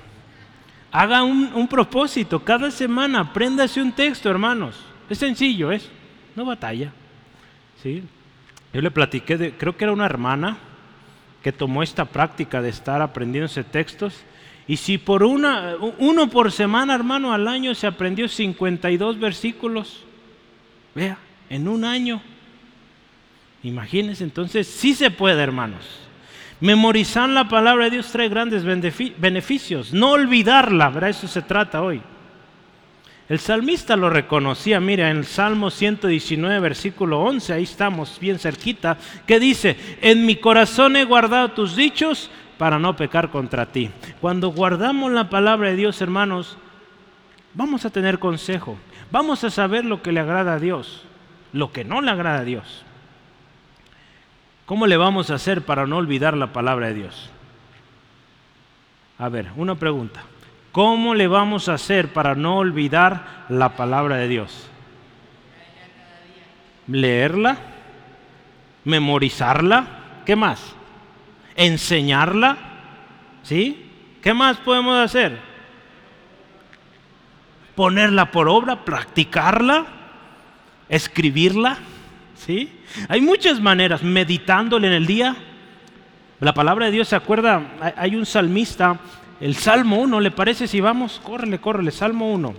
haga un, propósito. Cada semana apréndase un texto, hermanos. Es sencillo, es. No batalla. Yo le platiqué, creo que era una hermana que tomó esta práctica de estar aprendiéndose textos. Y si por una, uno por semana, hermano, al año se aprendió 52 versículos, vea, en un año. Imagínense, entonces sí se puede, hermanos. Memorizar la palabra de Dios trae grandes beneficios. No olvidarla, ¿verdad? Eso se trata hoy. El salmista lo reconocía, mira, en el Salmo 119, versículo 11, ahí estamos bien cerquita, que dice, en mi corazón he guardado tus dichos para no pecar contra ti. Cuando guardamos la palabra de Dios, hermanos, vamos a tener consejo, vamos a saber lo que le agrada a Dios, lo que no le agrada a Dios. ¿Cómo le vamos a hacer para no olvidar la palabra de Dios? A ver, una pregunta. ¿Cómo le vamos a hacer para no olvidar la palabra de Dios? Leerla, memorizarla, ¿qué más? Enseñarla, ¿sí? ¿Qué más podemos hacer? Ponerla por obra, practicarla, escribirla, ¿sí? Hay muchas maneras, meditándole en el día. La palabra de Dios, ¿se acuerda? Hay un salmista el Salmo 1, ¿le parece si vamos? Córrele, córrele, Salmo 1.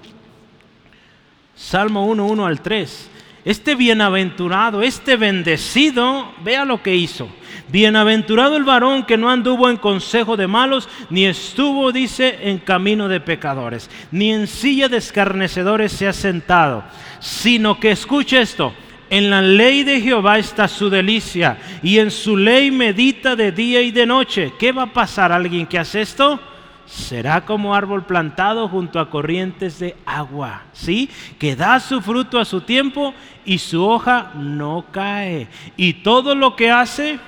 Salmo 1, 1 al 3. Este bienaventurado, este bendecido, vea lo que hizo. Bienaventurado el varón que no anduvo en consejo de malos, ni estuvo, dice, en camino de pecadores, ni en silla de escarnecedores se ha sentado, sino que escuche esto, en la ley de Jehová está su delicia, y en su ley medita de día y de noche. ¿Qué va a pasar a alguien que hace esto? será como árbol plantado junto a corrientes de agua, ¿sí? Que da su fruto a su tiempo y su hoja no cae. Y todo lo que hace,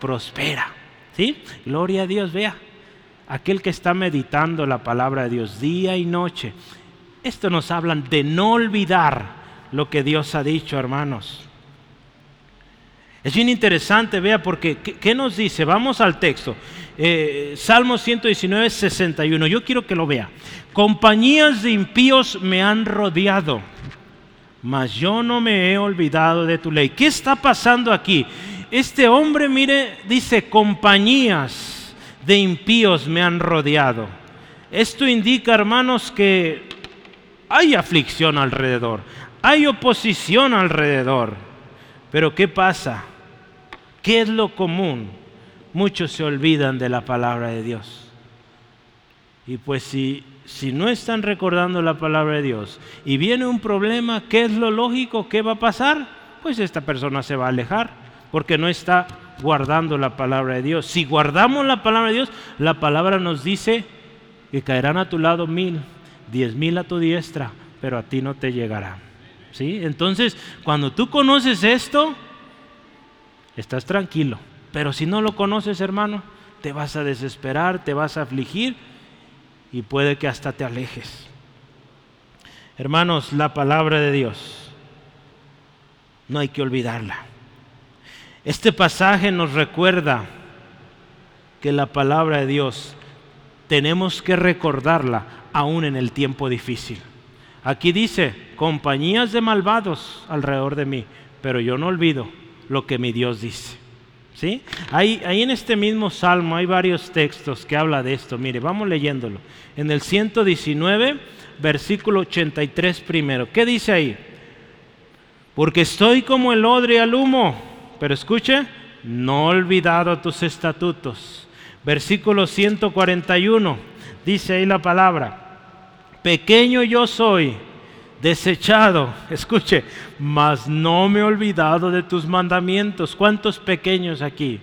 prospera, ¿sí? Gloria a Dios, vea. Aquel que está meditando la palabra de Dios día y noche. Esto nos hablan de no olvidar lo que Dios ha dicho, hermanos. Es bien interesante, vea, porque ¿qué, nos dice? Vamos al texto. Eh, Salmo 119, 61. Yo quiero que lo vea. Compañías de impíos me han rodeado, mas yo no me he olvidado de tu ley. ¿Qué está pasando aquí? Este hombre, mire, dice, compañías de impíos me han rodeado. Esto indica, hermanos, que hay aflicción alrededor, hay oposición alrededor. Pero ¿qué pasa? ¿Qué es lo común? Muchos se olvidan de la palabra de Dios. Y pues si, si no están recordando la palabra de Dios y viene un problema, ¿qué es lo lógico? ¿Qué va a pasar? Pues esta persona se va a alejar porque no está guardando la palabra de Dios. Si guardamos la palabra de Dios, la palabra nos dice que caerán a tu lado mil, diez mil a tu diestra, pero a ti no te llegará. Entonces, cuando tú conoces esto, estás tranquilo. Pero si no lo conoces, hermano, te vas a desesperar, te vas a afligir y puede que hasta te alejes. Hermanos, la palabra de Dios no hay que olvidarla. Este pasaje nos recuerda que la palabra de Dios tenemos que recordarla aún en el tiempo difícil. Aquí dice, compañías de malvados alrededor de mí, pero yo no olvido lo que mi Dios dice. ¿Sí? Ahí, ahí en este mismo salmo hay varios textos que habla de esto. Mire, vamos leyéndolo. En el 119, versículo 83 primero. ¿Qué dice ahí? Porque estoy como el odre al humo. Pero escuche, no olvidado tus estatutos versículo 141, dice ahí la palabra, pequeño yo soy, desechado, escuche, mas no me he olvidado de tus mandamientos. ¿Cuántos pequeños aquí?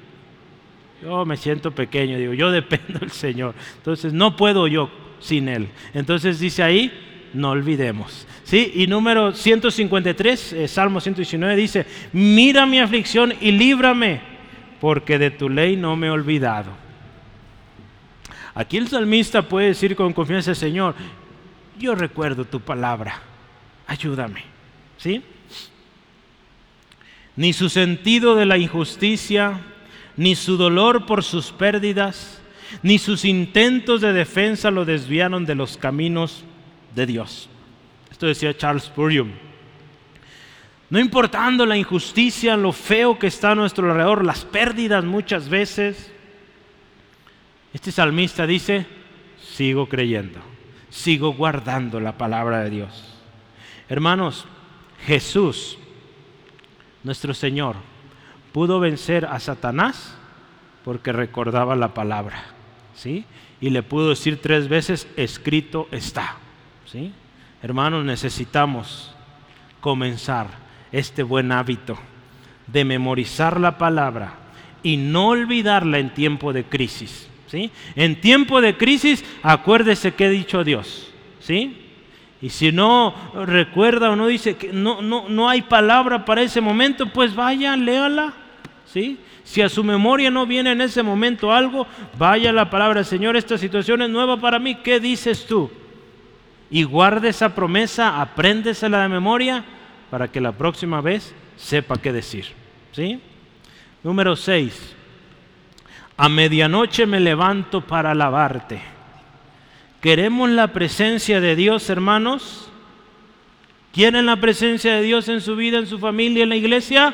Yo me siento pequeño, digo, yo dependo del Señor. Entonces no puedo yo sin Él. Entonces dice ahí, no olvidemos. ¿Sí? Y número 153, eh, Salmo 119 dice, mira mi aflicción y líbrame, porque de tu ley no me he olvidado. Aquí el salmista puede decir con confianza, Señor, yo recuerdo tu palabra, ayúdame. ¿Sí? Ni su sentido de la injusticia, ni su dolor por sus pérdidas, ni sus intentos de defensa lo desviaron de los caminos de Dios. Esto decía Charles Spurgeon. No importando la injusticia, lo feo que está a nuestro alrededor, las pérdidas muchas veces, este salmista dice, sigo creyendo, sigo guardando la palabra de Dios. Hermanos, Jesús, nuestro Señor, pudo vencer a Satanás porque recordaba la palabra, ¿sí? Y le pudo decir tres veces, escrito está, ¿sí? Hermanos, necesitamos comenzar este buen hábito de memorizar la palabra y no olvidarla en tiempo de crisis. En tiempo de crisis, acuérdese que ha dicho Dios, ¿sí? Y si no recuerda o no dice que no, no, no hay palabra para ese momento, pues vaya, léala, ¿sí? Si a su memoria no viene en ese momento algo, vaya la palabra, Señor, esta situación es nueva para mí, ¿qué dices tú? Y guarde esa promesa, apréndesela de memoria para que la próxima vez sepa qué decir, ¿sí? Número 6. A medianoche me levanto para alabarte. ¿Queremos la presencia de Dios, hermanos? ¿Quieren la presencia de Dios en su vida, en su familia, en la iglesia?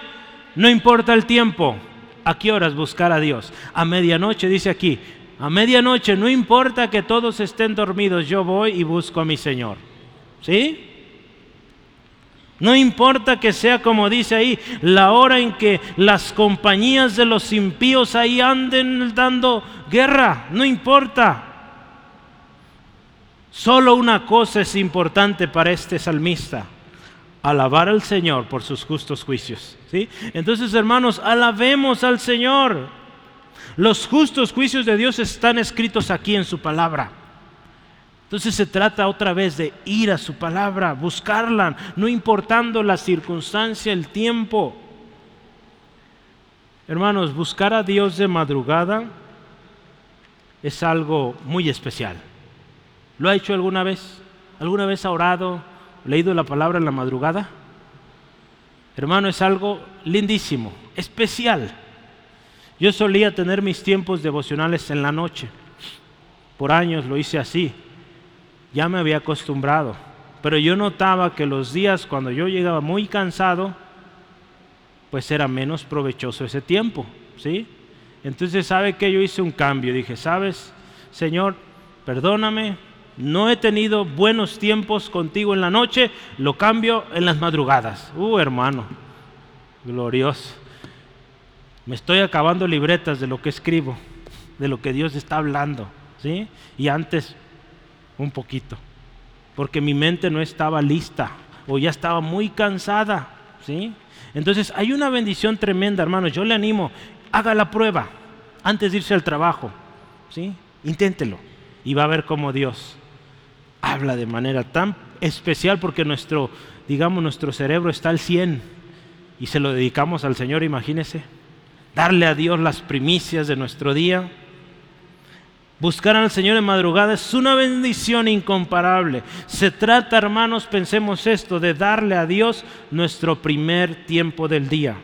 No importa el tiempo. ¿A qué horas buscar a Dios? A medianoche, dice aquí. A medianoche, no importa que todos estén dormidos, yo voy y busco a mi Señor. ¿Sí? No importa que sea como dice ahí, la hora en que las compañías de los impíos ahí anden dando guerra, no importa. Solo una cosa es importante para este salmista, alabar al Señor por sus justos juicios. ¿sí? Entonces, hermanos, alabemos al Señor. Los justos juicios de Dios están escritos aquí en su palabra. Entonces se trata otra vez de ir a su palabra, buscarla, no importando la circunstancia, el tiempo. Hermanos, buscar a Dios de madrugada es algo muy especial. ¿Lo ha hecho alguna vez? ¿Alguna vez ha orado, leído la palabra en la madrugada? Hermano, es algo lindísimo, especial. Yo solía tener mis tiempos devocionales en la noche. Por años lo hice así ya me había acostumbrado. Pero yo notaba que los días cuando yo llegaba muy cansado, pues era menos provechoso ese tiempo, ¿sí? Entonces, ¿sabe que Yo hice un cambio. Dije, ¿sabes, Señor? perdóname, no he tenido buenos tiempos contigo en la noche, lo cambio en las madrugadas. Uh, hermano, glorioso. Me estoy acabando libretas de lo que escribo, de lo que Dios está hablando, ¿sí? Y antes un poquito, porque mi mente no estaba lista o ya estaba muy cansada, ¿sí? Entonces hay una bendición tremenda, hermanos. Yo le animo, haga la prueba antes de irse al trabajo, ¿sí? Inténtelo y va a ver cómo Dios habla de manera tan especial porque nuestro, digamos, nuestro cerebro está al 100 y se lo dedicamos al Señor, imagínese. Darle a Dios las primicias de nuestro día. Buscar al Señor en madrugada es una bendición incomparable. Se trata, hermanos, pensemos esto, de darle a Dios nuestro primer tiempo del día.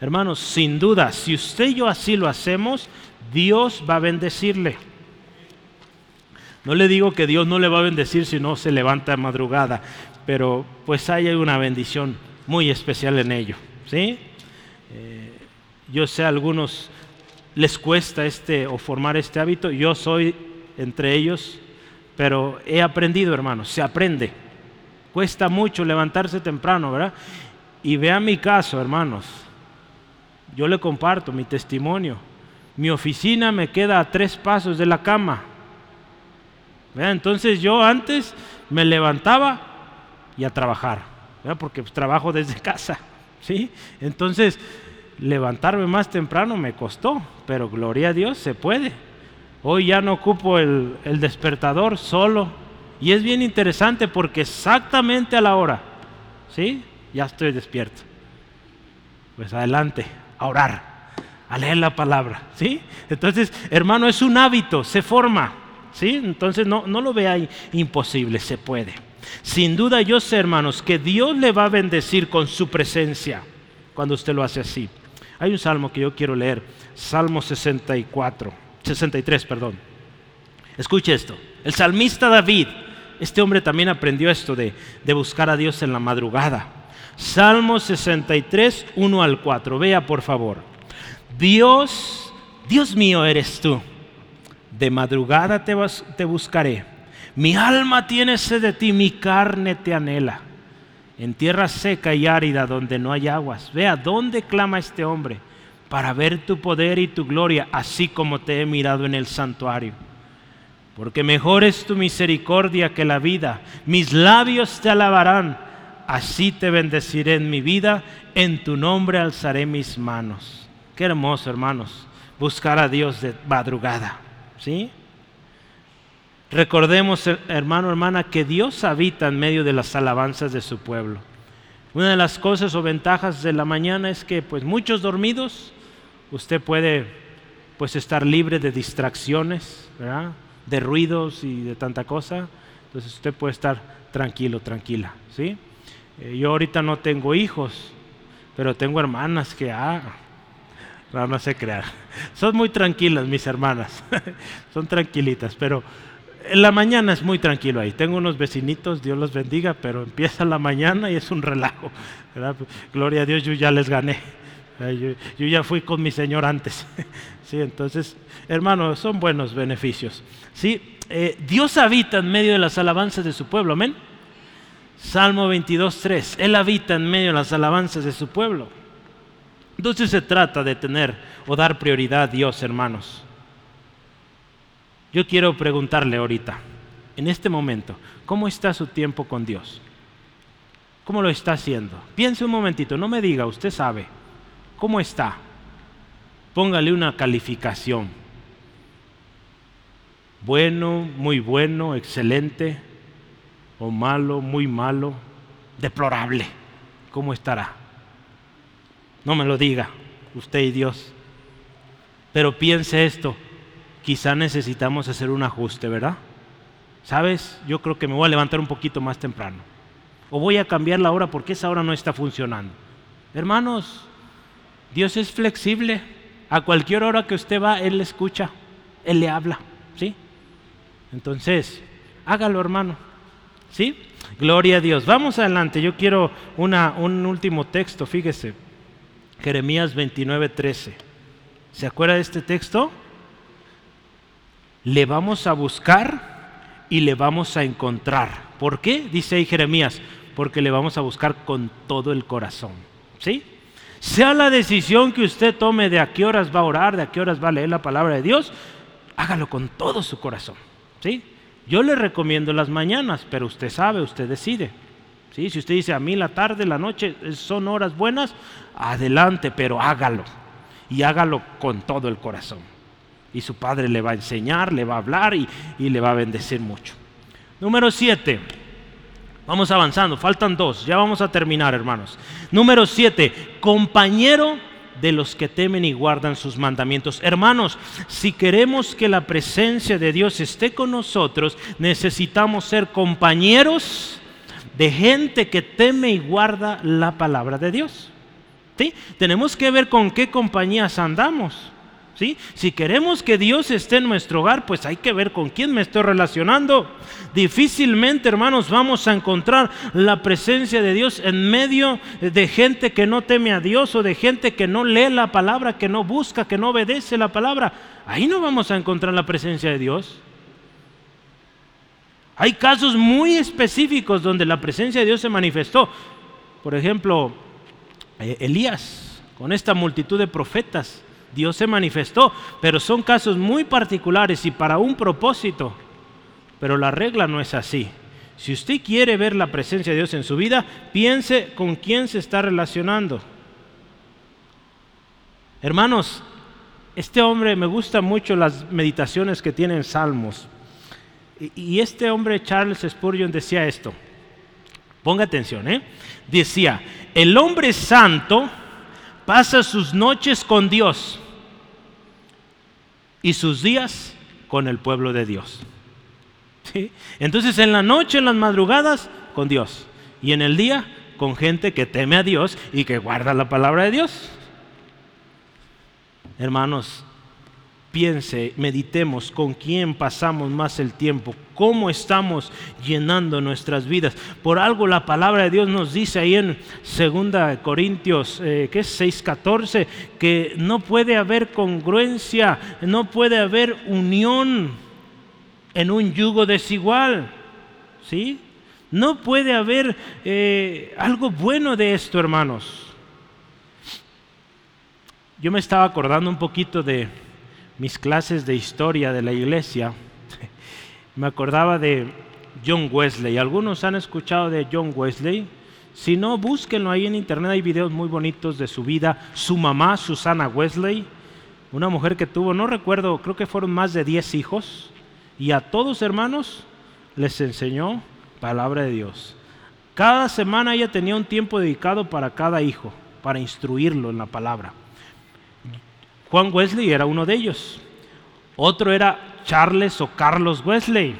Hermanos, sin duda, si usted y yo así lo hacemos, Dios va a bendecirle. No le digo que Dios no le va a bendecir si no se levanta a madrugada, pero pues hay una bendición muy especial en ello. ¿sí? Eh, yo sé algunos les cuesta este o formar este hábito, yo soy entre ellos, pero he aprendido, hermanos, se aprende. Cuesta mucho levantarse temprano, ¿verdad? Y vea mi caso, hermanos. Yo le comparto mi testimonio. Mi oficina me queda a tres pasos de la cama. Entonces yo antes me levantaba y a trabajar, porque pues, trabajo desde casa. ¿sí? Entonces levantarme más temprano me costó, pero gloria a Dios se puede. Hoy ya no ocupo el, despertador solo. Y es bien interesante porque exactamente a la hora, ¿sí? Ya estoy despierto. Pues adelante, a orar, a leer la palabra, ¿sí? Entonces, hermano, es un hábito, se forma. ¿Sí? Entonces no, no lo vea imposible, se puede. Sin duda yo sé, hermanos, que Dios le va a bendecir con su presencia cuando usted lo hace así. Hay un salmo que yo quiero leer, Salmo 64, 63, perdón. Escuche esto. El salmista David, este hombre también aprendió esto de, de buscar a Dios en la madrugada. Salmo 63, 1 al 4. Vea por favor. Dios, Dios mío eres tú de madrugada te, te buscaré. Mi alma tiene sed de ti, mi carne te anhela. En tierra seca y árida donde no hay aguas. Vea dónde clama este hombre para ver tu poder y tu gloria, así como te he mirado en el santuario. Porque mejor es tu misericordia que la vida. Mis labios te alabarán. Así te bendeciré en mi vida. En tu nombre alzaré mis manos. Qué hermoso, hermanos, buscar a Dios de madrugada. ¿Sí? Recordemos, hermano, hermana, que Dios habita en medio de las alabanzas de su pueblo. Una de las cosas o ventajas de la mañana es que, pues, muchos dormidos, usted puede, pues, estar libre de distracciones, de ruidos y de tanta cosa. Entonces, usted puede estar tranquilo, tranquila, ¿sí? Eh, yo ahorita no tengo hijos, pero tengo hermanas que, ah, no, no sé crear. Son muy tranquilas mis hermanas. Son tranquilitas, pero la mañana es muy tranquilo ahí. Tengo unos vecinitos, Dios los bendiga, pero empieza la mañana y es un relajo. Gloria a Dios, yo ya les gané. Yo, ya fui con mi Señor antes. Sí, entonces, hermanos, son buenos beneficios. Sí, eh, Dios habita en medio de las alabanzas de su pueblo, amén. Salmo 22.3, Él habita en medio de las alabanzas de su pueblo. Entonces se trata de tener o dar prioridad a Dios, hermanos. Yo quiero preguntarle ahorita, en este momento, ¿cómo está su tiempo con Dios? ¿Cómo lo está haciendo? Piense un momentito, no me diga, usted sabe. ¿Cómo está? Póngale una calificación. Bueno, muy bueno, excelente, o malo, muy malo, deplorable. ¿Cómo estará? No me lo diga, usted y Dios. Pero piense esto, quizá necesitamos hacer un ajuste, ¿verdad? ¿Sabes? Yo creo que me voy a levantar un poquito más temprano. O voy a cambiar la hora porque esa hora no está funcionando. Hermanos, Dios es flexible. A cualquier hora que usted va, Él le escucha, Él le habla, ¿sí? Entonces, hágalo, hermano. ¿Sí? Gloria a Dios. Vamos adelante. Yo quiero un último texto, fíjese. Jeremías 29:13. ¿Se acuerda de este texto? Le vamos a buscar y le vamos a encontrar. ¿Por qué? Dice ahí Jeremías, porque le vamos a buscar con todo el corazón. ¿Sí? Sea la decisión que usted tome de a qué horas va a orar, de a qué horas va a leer la palabra de Dios, hágalo con todo su corazón. ¿Sí? Yo le recomiendo las mañanas, pero usted sabe, usted decide. ¿Sí? Si usted dice a mí la tarde, la noche son horas buenas, adelante, pero hágalo. Y hágalo con todo el corazón. Y su padre le va a enseñar, le va a hablar y, y le va a bendecir mucho. Número siete. Vamos avanzando, faltan dos, ya vamos a terminar hermanos. Número siete, compañero de los que temen y guardan sus mandamientos. Hermanos, si queremos que la presencia de Dios esté con nosotros, necesitamos ser compañeros de gente que teme y guarda la palabra de Dios. ¿Sí? Tenemos que ver con qué compañías andamos. Si queremos que Dios esté en nuestro hogar, pues hay que ver con quién me estoy relacionando. Difícilmente, hermanos, vamos a encontrar la presencia de Dios en medio de gente que no teme a Dios o de gente que no lee la palabra, que no busca, que no obedece la palabra. Ahí no vamos a encontrar la presencia de Dios. Hay casos muy específicos donde la presencia de Dios se manifestó. Por ejemplo, eh, Elías, con esta multitud de profetas Dios se manifestó, pero son casos muy particulares y para un propósito. Pero la regla no es así. Si usted quiere ver la presencia de Dios en su vida, piense con quién se está relacionando. Hermanos, este hombre me gusta mucho las meditaciones que tiene en Salmos. Y este hombre, Charles Spurgeon, decía esto. Ponga atención, ¿eh? Decía, el hombre santo pasa sus noches con Dios y sus días con el pueblo de Dios. Entonces en la noche, en las madrugadas, con Dios. Y en el día, con gente que teme a Dios y que guarda la palabra de Dios. Hermanos, piense, meditemos con quién pasamos más el tiempo, cómo estamos llenando nuestras vidas. Por algo la palabra de Dios nos dice ahí en 2 Corintios, que es 6:14, que no puede haber congruencia, no puede haber unión en un yugo desigual. ¿Sí? No puede haber eh, algo bueno de esto, hermanos. Yo me estaba acordando un poquito de mis clases de historia de la iglesia, me acordaba de John Wesley. Algunos han escuchado de John Wesley. Si no, búsquenlo ahí en internet, hay videos muy bonitos de su vida. Su mamá, Susana Wesley, una mujer que tuvo, no recuerdo, creo que fueron más de 10 hijos, y a todos hermanos les enseñó palabra de Dios. Cada semana ella tenía un tiempo dedicado para cada hijo, para instruirlo en la palabra. Juan Wesley era uno de ellos. Otro era Charles o Carlos Wesley.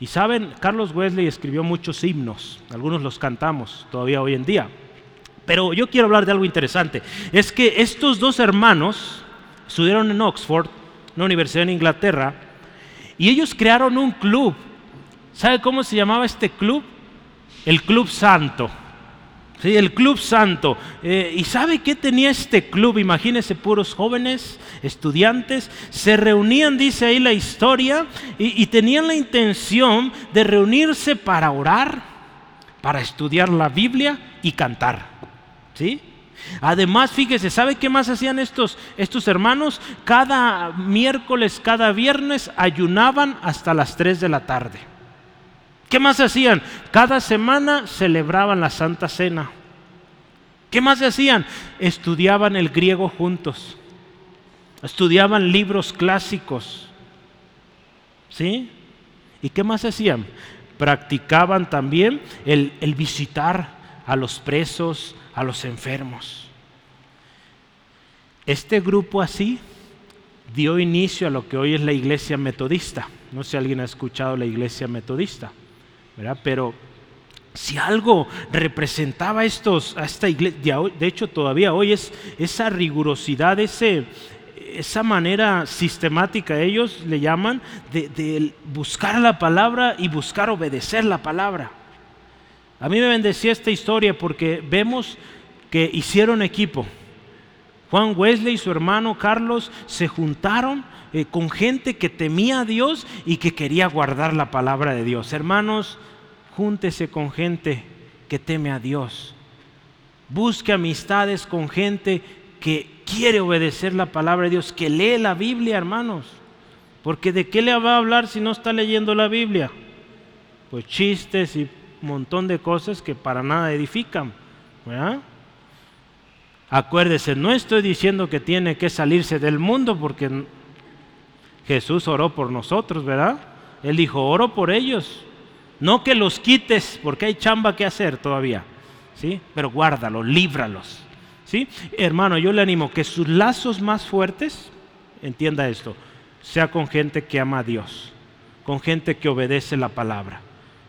Y saben, Carlos Wesley escribió muchos himnos, algunos los cantamos todavía hoy en día. Pero yo quiero hablar de algo interesante. Es que estos dos hermanos estudiaron en Oxford, una universidad en Inglaterra, y ellos crearon un club. ¿Sabe cómo se llamaba este club? El Club Santo el Club Santo. Eh, ¿Y sabe qué tenía este club? Imagínense, puros jóvenes, estudiantes, se reunían, dice ahí la historia, y, tenían la intención de reunirse para orar, para estudiar la Biblia y cantar. ¿Sí? Además, fíjese, ¿sabe qué más hacían estos, estos hermanos? Cada miércoles, cada viernes ayunaban hasta las 3 de la tarde. ¿Qué más hacían? Cada semana celebraban la Santa Cena. ¿Qué más hacían? Estudiaban el griego juntos. Estudiaban libros clásicos. ¿Sí? ¿Y qué más hacían? Practicaban también el, el visitar a los presos, a los enfermos. Este grupo así dio inicio a lo que hoy es la iglesia metodista. No sé si alguien ha escuchado la iglesia metodista. Pero si algo representaba estos, a esta iglesia, de hecho todavía hoy es esa rigurosidad, ese, esa manera sistemática, ellos le llaman, de, buscar la palabra y buscar obedecer la palabra. A mí me bendecía esta historia porque vemos que hicieron equipo. Juan Wesley y su hermano Carlos se juntaron eh, con gente que temía a Dios y que quería guardar la palabra de Dios. Hermanos, júntese con gente que teme a Dios. Busque amistades con gente que quiere obedecer la palabra de Dios, que lee la Biblia, hermanos. Porque de qué le va a hablar si no está leyendo la Biblia? Pues chistes y un montón de cosas que para nada edifican. Acuérdese, no estoy diciendo que tiene que salirse del mundo porque Jesús oró por nosotros, ¿verdad? Él dijo, oro por ellos. No que los quites porque hay chamba que hacer todavía. ¿Sí? Pero guárdalos, líbralos. ¿Sí? Hermano, yo le animo que sus lazos más fuertes, entienda esto, sea con gente que ama a Dios, con gente que obedece la palabra.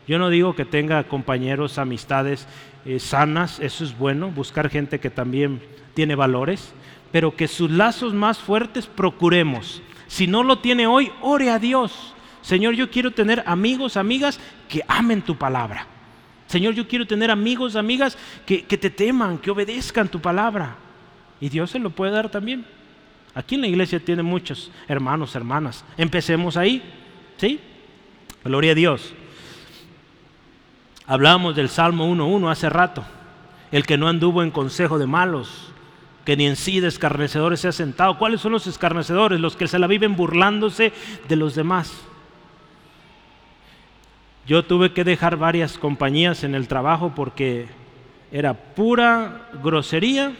Yo no digo que tenga compañeros, amistades eh, sanas, eso es bueno, buscar gente que también tiene valores, pero que sus lazos más fuertes procuremos. Si no lo tiene hoy, ore a Dios. Señor, yo quiero tener amigos, amigas que amen tu palabra. Señor, yo quiero tener amigos, amigas que, que te teman, que obedezcan tu palabra. Y Dios se lo puede dar también. Aquí en la iglesia tiene muchos hermanos, hermanas. Empecemos ahí. ¿Sí? Gloria a Dios. Hablábamos del Salmo 1.1 hace rato. El que no anduvo en consejo de malos, que ni en sí de escarnecedores se ha sentado. ¿Cuáles son los escarnecedores? Los que se la viven burlándose de los demás. Yo tuve que dejar varias compañías en el trabajo porque era pura grosería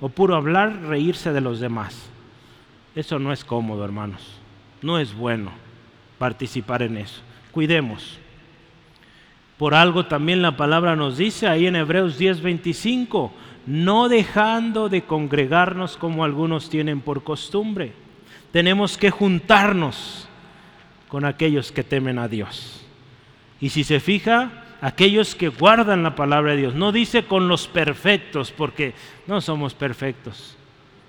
o puro hablar, reírse de los demás. Eso no es cómodo, hermanos. No es bueno participar en eso. Cuidemos. Por algo también la palabra nos dice ahí en Hebreos 10:25, no dejando de congregarnos como algunos tienen por costumbre. Tenemos que juntarnos con aquellos que temen a Dios. Y si se fija, aquellos que guardan la palabra de Dios, no dice con los perfectos, porque no somos perfectos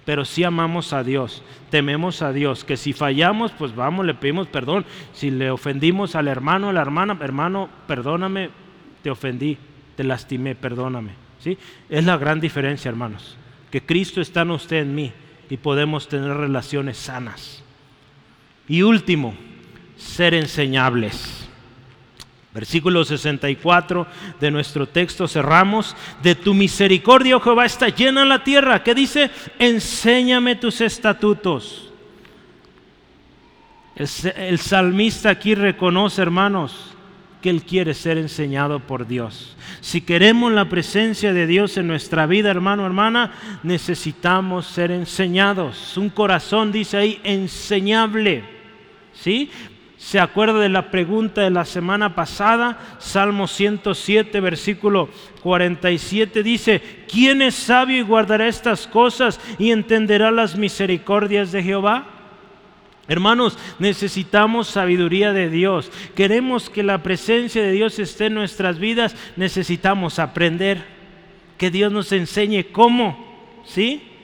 pero si amamos a Dios, tememos a Dios, que si fallamos, pues vamos, le pedimos perdón. Si le ofendimos al hermano, a la hermana, hermano, perdóname, te ofendí, te lastimé, perdóname. ¿Sí? Es la gran diferencia, hermanos, que Cristo está en usted, en mí, y podemos tener relaciones sanas. Y último, ser enseñables. Versículo 64 de nuestro texto cerramos. De tu misericordia, oh Jehová, está llena la tierra. ¿Qué dice? Enséñame tus estatutos. El, el, salmista aquí reconoce, hermanos, que él quiere ser enseñado por Dios. Si queremos la presencia de Dios en nuestra vida, hermano, hermana, necesitamos ser enseñados. Un corazón, dice ahí, enseñable. ¿Sí? ¿Se acuerda de la pregunta de la semana pasada? Salmo 107, versículo 47 dice, ¿quién es sabio y guardará estas cosas y entenderá las misericordias de Jehová? Hermanos, necesitamos sabiduría de Dios. Queremos que la presencia de Dios esté en nuestras vidas. Necesitamos aprender. Que Dios nos enseñe cómo. ¿Sí?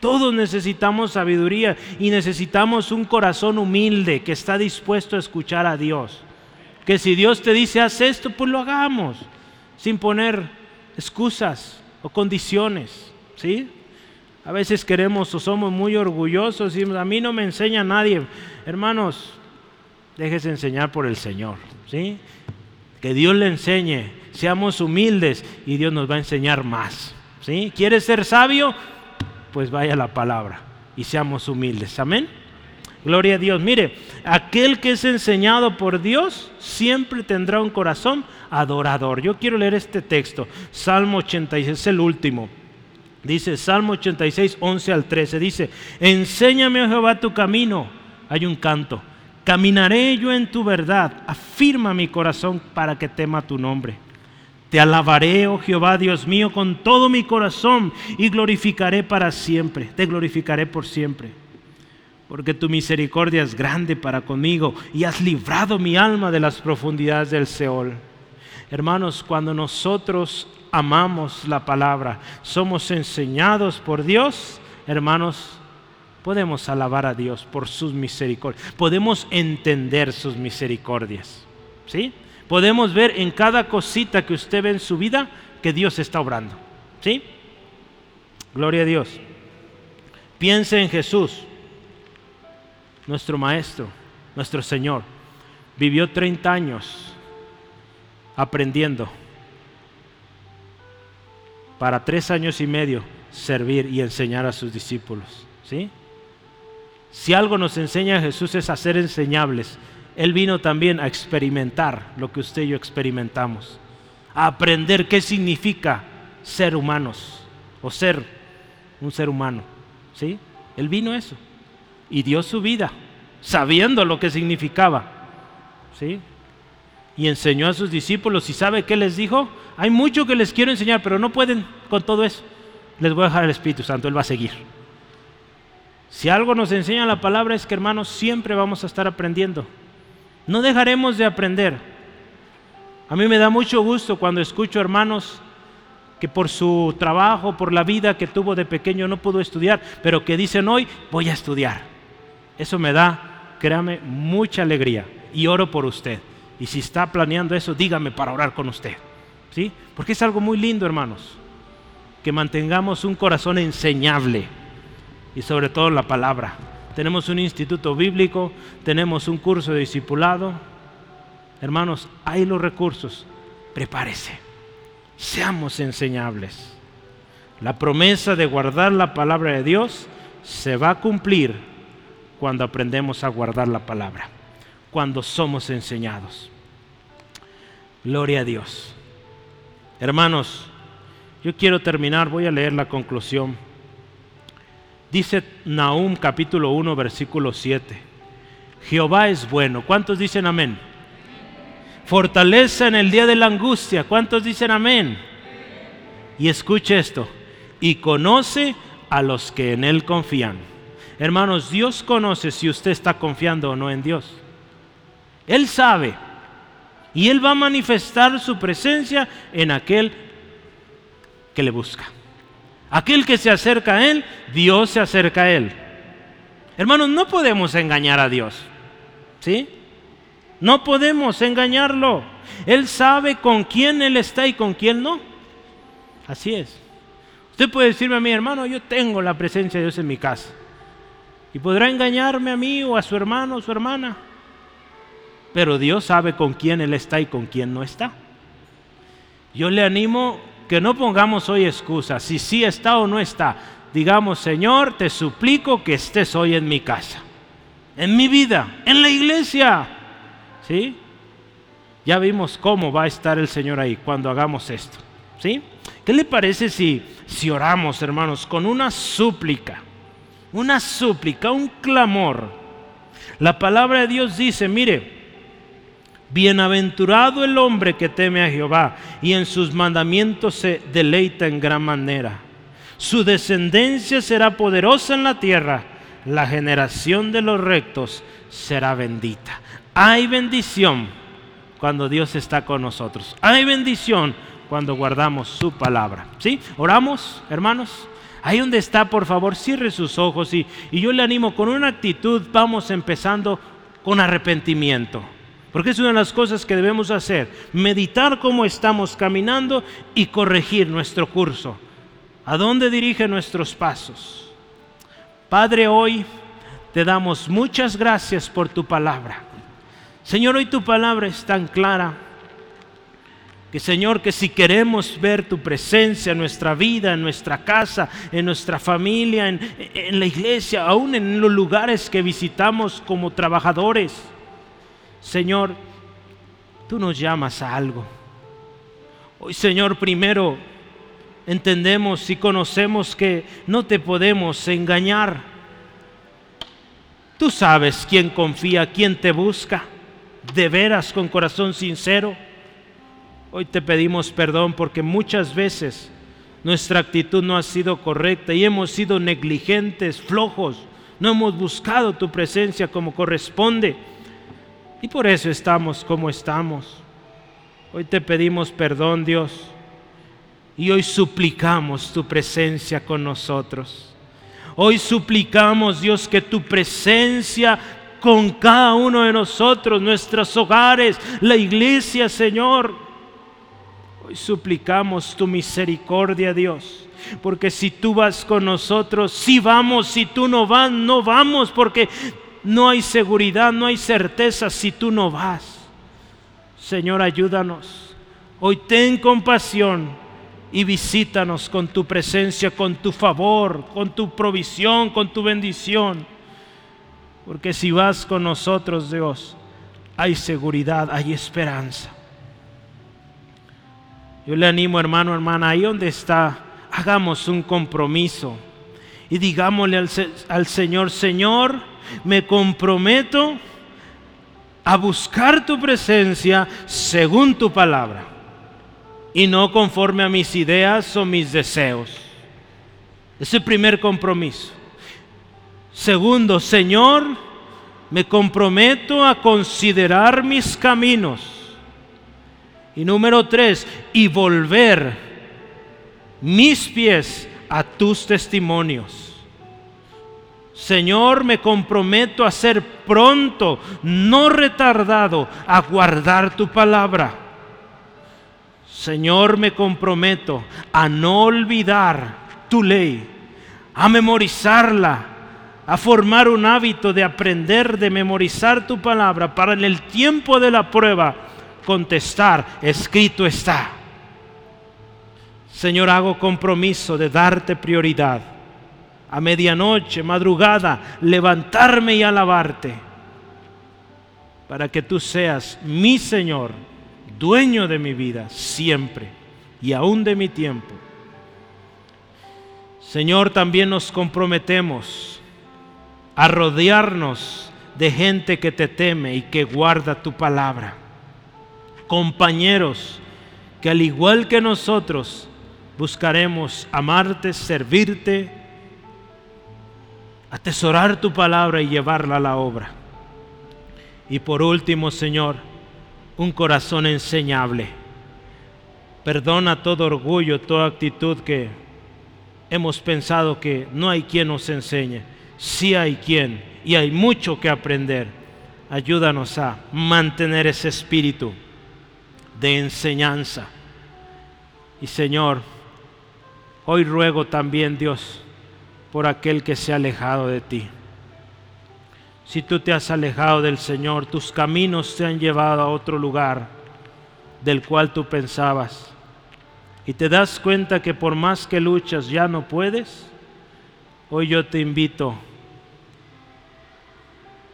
Todos necesitamos sabiduría y necesitamos un corazón humilde que está dispuesto a escuchar a Dios. Que si Dios te dice haz esto, pues lo hagamos, sin poner excusas o condiciones. ¿sí? A veces queremos o somos muy orgullosos y a mí no me enseña nadie. Hermanos, déjese enseñar por el Señor. ¿sí? Que Dios le enseñe, seamos humildes y Dios nos va a enseñar más. ¿sí? ¿Quieres ser sabio? Pues vaya la palabra y seamos humildes. Amén. Gloria a Dios. Mire, aquel que es enseñado por Dios siempre tendrá un corazón adorador. Yo quiero leer este texto. Salmo 86, es el último. Dice Salmo 86, 11 al 13. Dice, enséñame, oh Jehová, tu camino. Hay un canto. Caminaré yo en tu verdad. Afirma mi corazón para que tema tu nombre. Te alabaré, oh Jehová, Dios mío, con todo mi corazón y glorificaré para siempre. Te glorificaré por siempre. Porque tu misericordia es grande para conmigo y has librado mi alma de las profundidades del Seol. Hermanos, cuando nosotros amamos la palabra, somos enseñados por Dios, hermanos, podemos alabar a Dios por sus misericordias. Podemos entender sus misericordias. ¿Sí? Podemos ver en cada cosita que usted ve en su vida que Dios está obrando. ¿Sí? Gloria a Dios. Piense en Jesús, nuestro Maestro, nuestro Señor. Vivió 30 años aprendiendo para tres años y medio servir y enseñar a sus discípulos. ¿sí? Si algo nos enseña Jesús es a ser enseñables. Él vino también a experimentar lo que usted y yo experimentamos, a aprender qué significa ser humanos o ser un ser humano. ¿sí? Él vino eso y dio su vida sabiendo lo que significaba. ¿sí? Y enseñó a sus discípulos y sabe qué les dijo. Hay mucho que les quiero enseñar, pero no pueden con todo eso. Les voy a dejar el Espíritu Santo, Él va a seguir. Si algo nos enseña la palabra es que hermanos siempre vamos a estar aprendiendo. No dejaremos de aprender. A mí me da mucho gusto cuando escucho hermanos que por su trabajo, por la vida que tuvo de pequeño no pudo estudiar, pero que dicen hoy voy a estudiar. Eso me da, créame, mucha alegría y oro por usted. Y si está planeando eso, dígame para orar con usted. ¿Sí? Porque es algo muy lindo, hermanos, que mantengamos un corazón enseñable y sobre todo la palabra. Tenemos un instituto bíblico, tenemos un curso de discipulado. Hermanos, hay los recursos. Prepárese. Seamos enseñables. La promesa de guardar la palabra de Dios se va a cumplir cuando aprendemos a guardar la palabra, cuando somos enseñados. Gloria a Dios. Hermanos, yo quiero terminar, voy a leer la conclusión. Dice Nahum capítulo 1 versículo 7. Jehová es bueno. ¿Cuántos dicen amén? Fortaleza en el día de la angustia. ¿Cuántos dicen amén? Y escuche esto. Y conoce a los que en Él confían. Hermanos, Dios conoce si usted está confiando o no en Dios. Él sabe. Y Él va a manifestar su presencia en aquel que le busca. Aquel que se acerca a Él, Dios se acerca a Él. Hermanos, no podemos engañar a Dios. ¿Sí? No podemos engañarlo. Él sabe con quién Él está y con quién no. Así es. Usted puede decirme a mi hermano, yo tengo la presencia de Dios en mi casa. Y podrá engañarme a mí o a su hermano o su hermana. Pero Dios sabe con quién Él está y con quién no está. Yo le animo que no pongamos hoy excusas, si sí está o no está. Digamos, Señor, te suplico que estés hoy en mi casa, en mi vida, en la iglesia. ¿Sí? Ya vimos cómo va a estar el Señor ahí cuando hagamos esto. ¿Sí? ¿Qué le parece si, si oramos, hermanos, con una súplica? Una súplica, un clamor. La palabra de Dios dice, mire, Bienaventurado el hombre que teme a Jehová y en sus mandamientos se deleita en gran manera. Su descendencia será poderosa en la tierra, la generación de los rectos será bendita. Hay bendición cuando Dios está con nosotros. Hay bendición cuando guardamos su palabra. ¿Sí? Oramos, hermanos. Ahí donde está, por favor, cierre sus ojos y, y yo le animo con una actitud, vamos empezando con arrepentimiento. Porque es una de las cosas que debemos hacer, meditar cómo estamos caminando y corregir nuestro curso. ¿A dónde dirige nuestros pasos? Padre, hoy te damos muchas gracias por tu palabra. Señor, hoy tu palabra es tan clara que Señor, que si queremos ver tu presencia en nuestra vida, en nuestra casa, en nuestra familia, en, en la iglesia, aún en los lugares que visitamos como trabajadores, Señor, tú nos llamas a algo. Hoy, Señor, primero entendemos y conocemos que no te podemos engañar. Tú sabes quién confía, quién te busca, de veras con corazón sincero. Hoy te pedimos perdón porque muchas veces nuestra actitud no ha sido correcta y hemos sido negligentes, flojos, no hemos buscado tu presencia como corresponde. Y por eso estamos como estamos. Hoy te pedimos perdón, Dios. Y hoy suplicamos tu presencia con nosotros. Hoy suplicamos, Dios, que tu presencia con cada uno de nosotros, nuestros hogares, la iglesia, Señor. Hoy suplicamos tu misericordia, Dios. Porque si tú vas con nosotros, si vamos, si tú no vas, no vamos, porque no hay seguridad, no hay certeza si tú no vas. Señor, ayúdanos. Hoy ten compasión y visítanos con tu presencia, con tu favor, con tu provisión, con tu bendición. Porque si vas con nosotros, Dios, hay seguridad, hay esperanza. Yo le animo, hermano, hermana, ahí donde está, hagamos un compromiso y digámosle al, al Señor, Señor, me comprometo a buscar tu presencia según tu palabra y no conforme a mis ideas o mis deseos. Es el primer compromiso. Segundo, Señor, me comprometo a considerar mis caminos. Y número tres, y volver mis pies a tus testimonios. Señor, me comprometo a ser pronto, no retardado, a guardar tu palabra. Señor, me comprometo a no olvidar tu ley, a memorizarla, a formar un hábito de aprender, de memorizar tu palabra para en el tiempo de la prueba contestar, escrito está. Señor, hago compromiso de darte prioridad a medianoche, madrugada, levantarme y alabarte, para que tú seas mi Señor, dueño de mi vida, siempre y aún de mi tiempo. Señor, también nos comprometemos a rodearnos de gente que te teme y que guarda tu palabra. Compañeros que al igual que nosotros buscaremos amarte, servirte, atesorar tu palabra y llevarla a la obra. Y por último, Señor, un corazón enseñable. Perdona todo orgullo, toda actitud que hemos pensado que no hay quien nos enseñe. Sí hay quien y hay mucho que aprender. Ayúdanos a mantener ese espíritu de enseñanza. Y Señor, hoy ruego también, Dios, por aquel que se ha alejado de ti. Si tú te has alejado del Señor, tus caminos te han llevado a otro lugar del cual tú pensabas, y te das cuenta que por más que luchas ya no puedes, hoy yo te invito,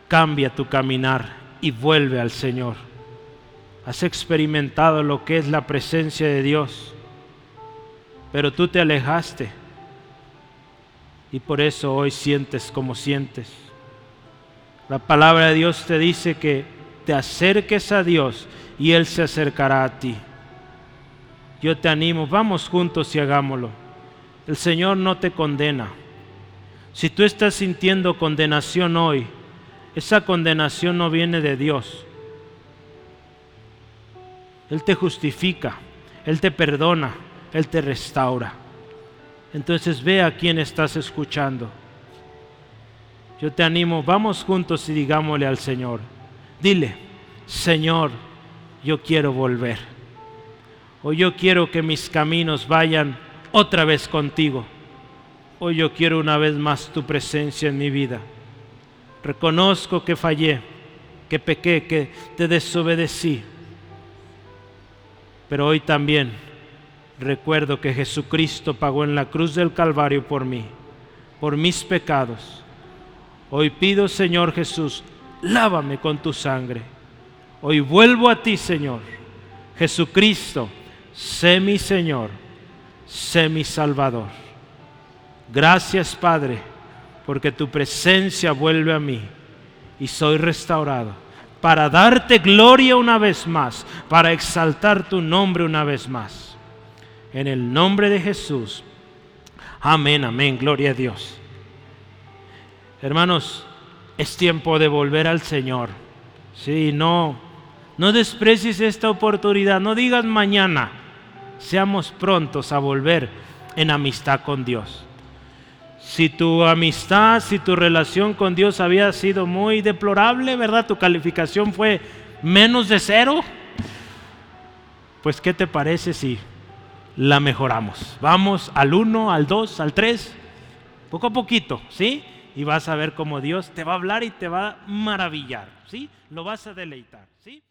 cambia tu caminar y vuelve al Señor. Has experimentado lo que es la presencia de Dios, pero tú te alejaste y por eso hoy sientes como sientes. La palabra de Dios te dice que te acerques a Dios y Él se acercará a ti. Yo te animo, vamos juntos y hagámoslo. El Señor no te condena. Si tú estás sintiendo condenación hoy, esa condenación no viene de Dios. Él te justifica, Él te perdona, Él te restaura. Entonces ve a quién estás escuchando. Yo te animo, vamos juntos y digámosle al Señor. Dile, Señor, yo quiero volver. O yo quiero que mis caminos vayan otra vez contigo. O yo quiero una vez más tu presencia en mi vida. Reconozco que fallé, que pequé, que te desobedecí. Pero hoy también recuerdo que Jesucristo pagó en la cruz del Calvario por mí, por mis pecados. Hoy pido, Señor Jesús, lávame con tu sangre. Hoy vuelvo a ti, Señor. Jesucristo, sé mi Señor, sé mi Salvador. Gracias, Padre, porque tu presencia vuelve a mí y soy restaurado para darte gloria una vez más, para exaltar tu nombre una vez más. En el nombre de Jesús. Amén, amén. Gloria a Dios. Hermanos, es tiempo de volver al Señor. Sí, no, no desprecies esta oportunidad. No digas mañana. Seamos prontos a volver en amistad con Dios. Si tu amistad, si tu relación con Dios había sido muy deplorable, ¿verdad? Tu calificación fue menos de cero pues ¿qué te parece si la mejoramos? Vamos al 1, al 2, al 3, poco a poquito, ¿sí? Y vas a ver cómo Dios te va a hablar y te va a maravillar, ¿sí? Lo vas a deleitar, ¿sí?